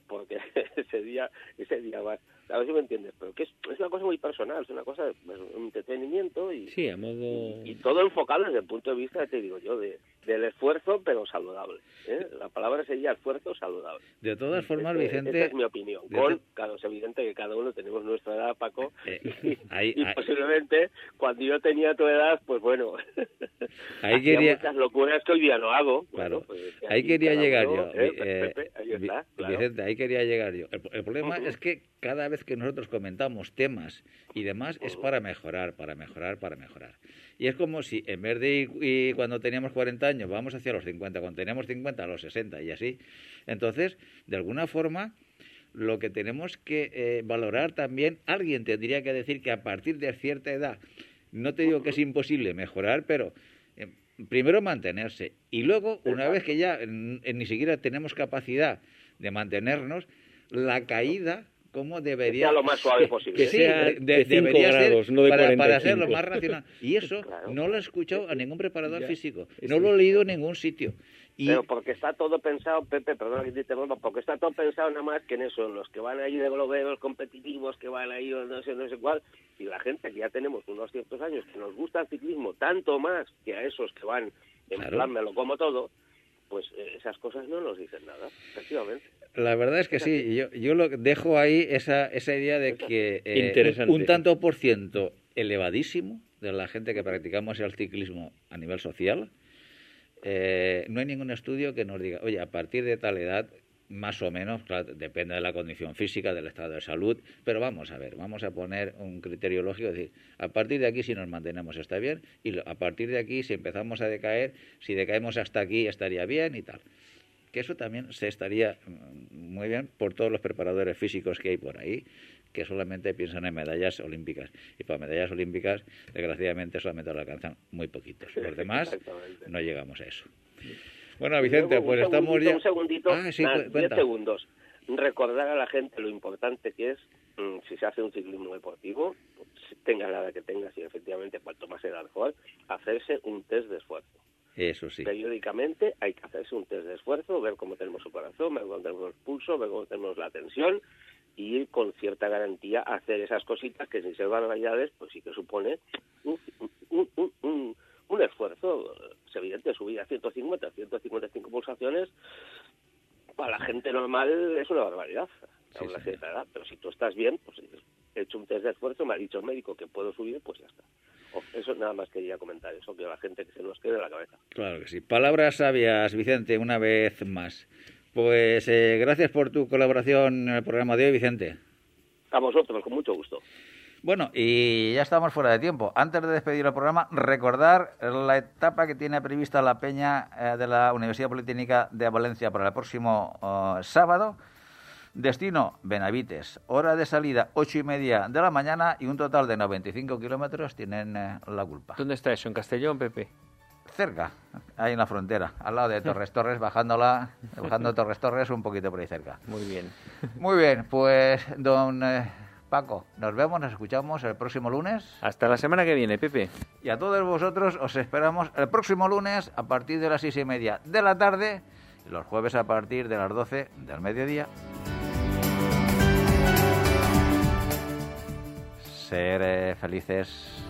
Porque *laughs* ese día ese día vas a ver si me entiendes pero que es, es una cosa muy personal es una cosa de es un entretenimiento y, Sí, a modo... y todo enfocado desde el punto de vista te digo yo de del esfuerzo pero saludable ¿eh? la palabra sería esfuerzo saludable. De todas formas, Ese- Vicente... esa es mi opinión. con claro es evidente que cada uno tenemos nuestra edad Paco Eh, y, ahí- y ahí- posiblemente cuando yo tenía tu edad pues bueno *laughs* Ahí quería- muchas locuras que hoy día no hago Claro. Bueno, pues, ahí quería llegar uno, yo. ¿eh? Eh, Pepe, ahí está, claro. Vicente, ahí quería llegar yo. El, el problema es que cada vez que nosotros comentamos temas y demás es para mejorar, para mejorar, para mejorar. Y es como si en vez de ir y cuando teníamos 40 años vamos hacia los 50, cuando teníamos 50 a los 60 y así. Entonces, de alguna forma, lo que tenemos que eh, valorar también, alguien tendría que decir que a partir de cierta edad, no te digo que es imposible mejorar, pero primero mantenerse y luego, una vez que ya ni siquiera tenemos capacidad de mantenernos, la caída como debería sea lo más suave posible. Que sea de- de cinco debería grados, ser no de para, para ser lo 45. más racional. Y eso *laughs* Claro. no lo he escuchado a ningún preparador Ya. físico, no lo he leído en ningún sitio. Pero porque está todo pensado, Pepe, perdón que te interrumpa, porque está todo pensado nada más que en eso, en los que van ahí de globeros competitivos, que van ahí no sé, no sé cuál, y la gente que ya tenemos unos ciertos años que nos gusta el ciclismo tanto más que a esos que van en Claro. plan me lo como todo, pues eh, esas cosas no nos dicen nada, efectivamente. La verdad es que sí, yo, yo lo dejo ahí esa, esa idea de que eh, un tanto por ciento elevadísimo de la gente que practicamos el ciclismo a nivel social, eh, no hay ningún estudio que nos diga, oye, a partir de tal edad, más o menos, claro, depende de la condición física, del estado de salud, pero vamos a ver, vamos a poner un criterio lógico, es decir, a partir de aquí si nos mantenemos está bien, y a partir de aquí si empezamos a decaer, si decaemos hasta aquí estaría bien y tal que eso también se estaría mm, muy bien por todos los preparadores físicos que hay por ahí, que solamente piensan en medallas olímpicas. Y para medallas olímpicas, desgraciadamente, solamente lo alcanzan muy poquitos. Los demás *laughs* no llegamos a eso. Bueno, Vicente, Luego, pues estamos ya... Un segundito, Ah, sí, diez segundos. Recordar a la gente lo importante que es, mm, si se hace un ciclismo deportivo, si tengas la edad que tengas y efectivamente cuanto más edad mejor, hacerse un test de esfuerzo. Eso sí. Periódicamente hay que hacerse un test de esfuerzo, ver cómo tenemos el corazón, ver cómo tenemos el pulso, ver cómo tenemos la tensión y con cierta garantía hacer esas cositas que sin ser barbaridades, pues sí que supone un, un, un, un- esfuerzo. Es evidente, subir a 150, 155 pulsaciones para la gente normal es una barbaridad a una cierta edad, pero si tú estás bien, pues he hecho un test de esfuerzo, me ha dicho el médico que puedo subir, pues ya está. O- Eso nada más quería comentar, eso que la gente que se nos quede en la cabeza. Claro que sí. Palabras sabias, Vicente, una vez más. Pues eh, gracias por tu colaboración en el programa de hoy, Vicente. A vosotros, con mucho gusto. Bueno, y ya estamos fuera de tiempo. Antes de despedir el programa, recordar la etapa que tiene prevista la Peña eh, de la Universidad Politécnica de Valencia para el próximo eh, sábado. Destino, Benavites. Hora de salida, ocho y media de la mañana y un total de 95 kilómetros tienen eh, la culpa. ¿Dónde está eso? ¿En Castellón, Pepe? Cerca, ahí en la frontera, al lado de *laughs* Torres Torres, bajándola, bajando Torres Torres un poquito por ahí cerca. Muy bien. Muy bien, pues don eh, Paco, nos vemos, nos escuchamos el próximo lunes. Hasta la semana que viene, Pepe. Y a todos vosotros os esperamos el próximo lunes a partir de las seis y media de la tarde y los jueves a partir de las 12 del mediodía. Ser eh, felices.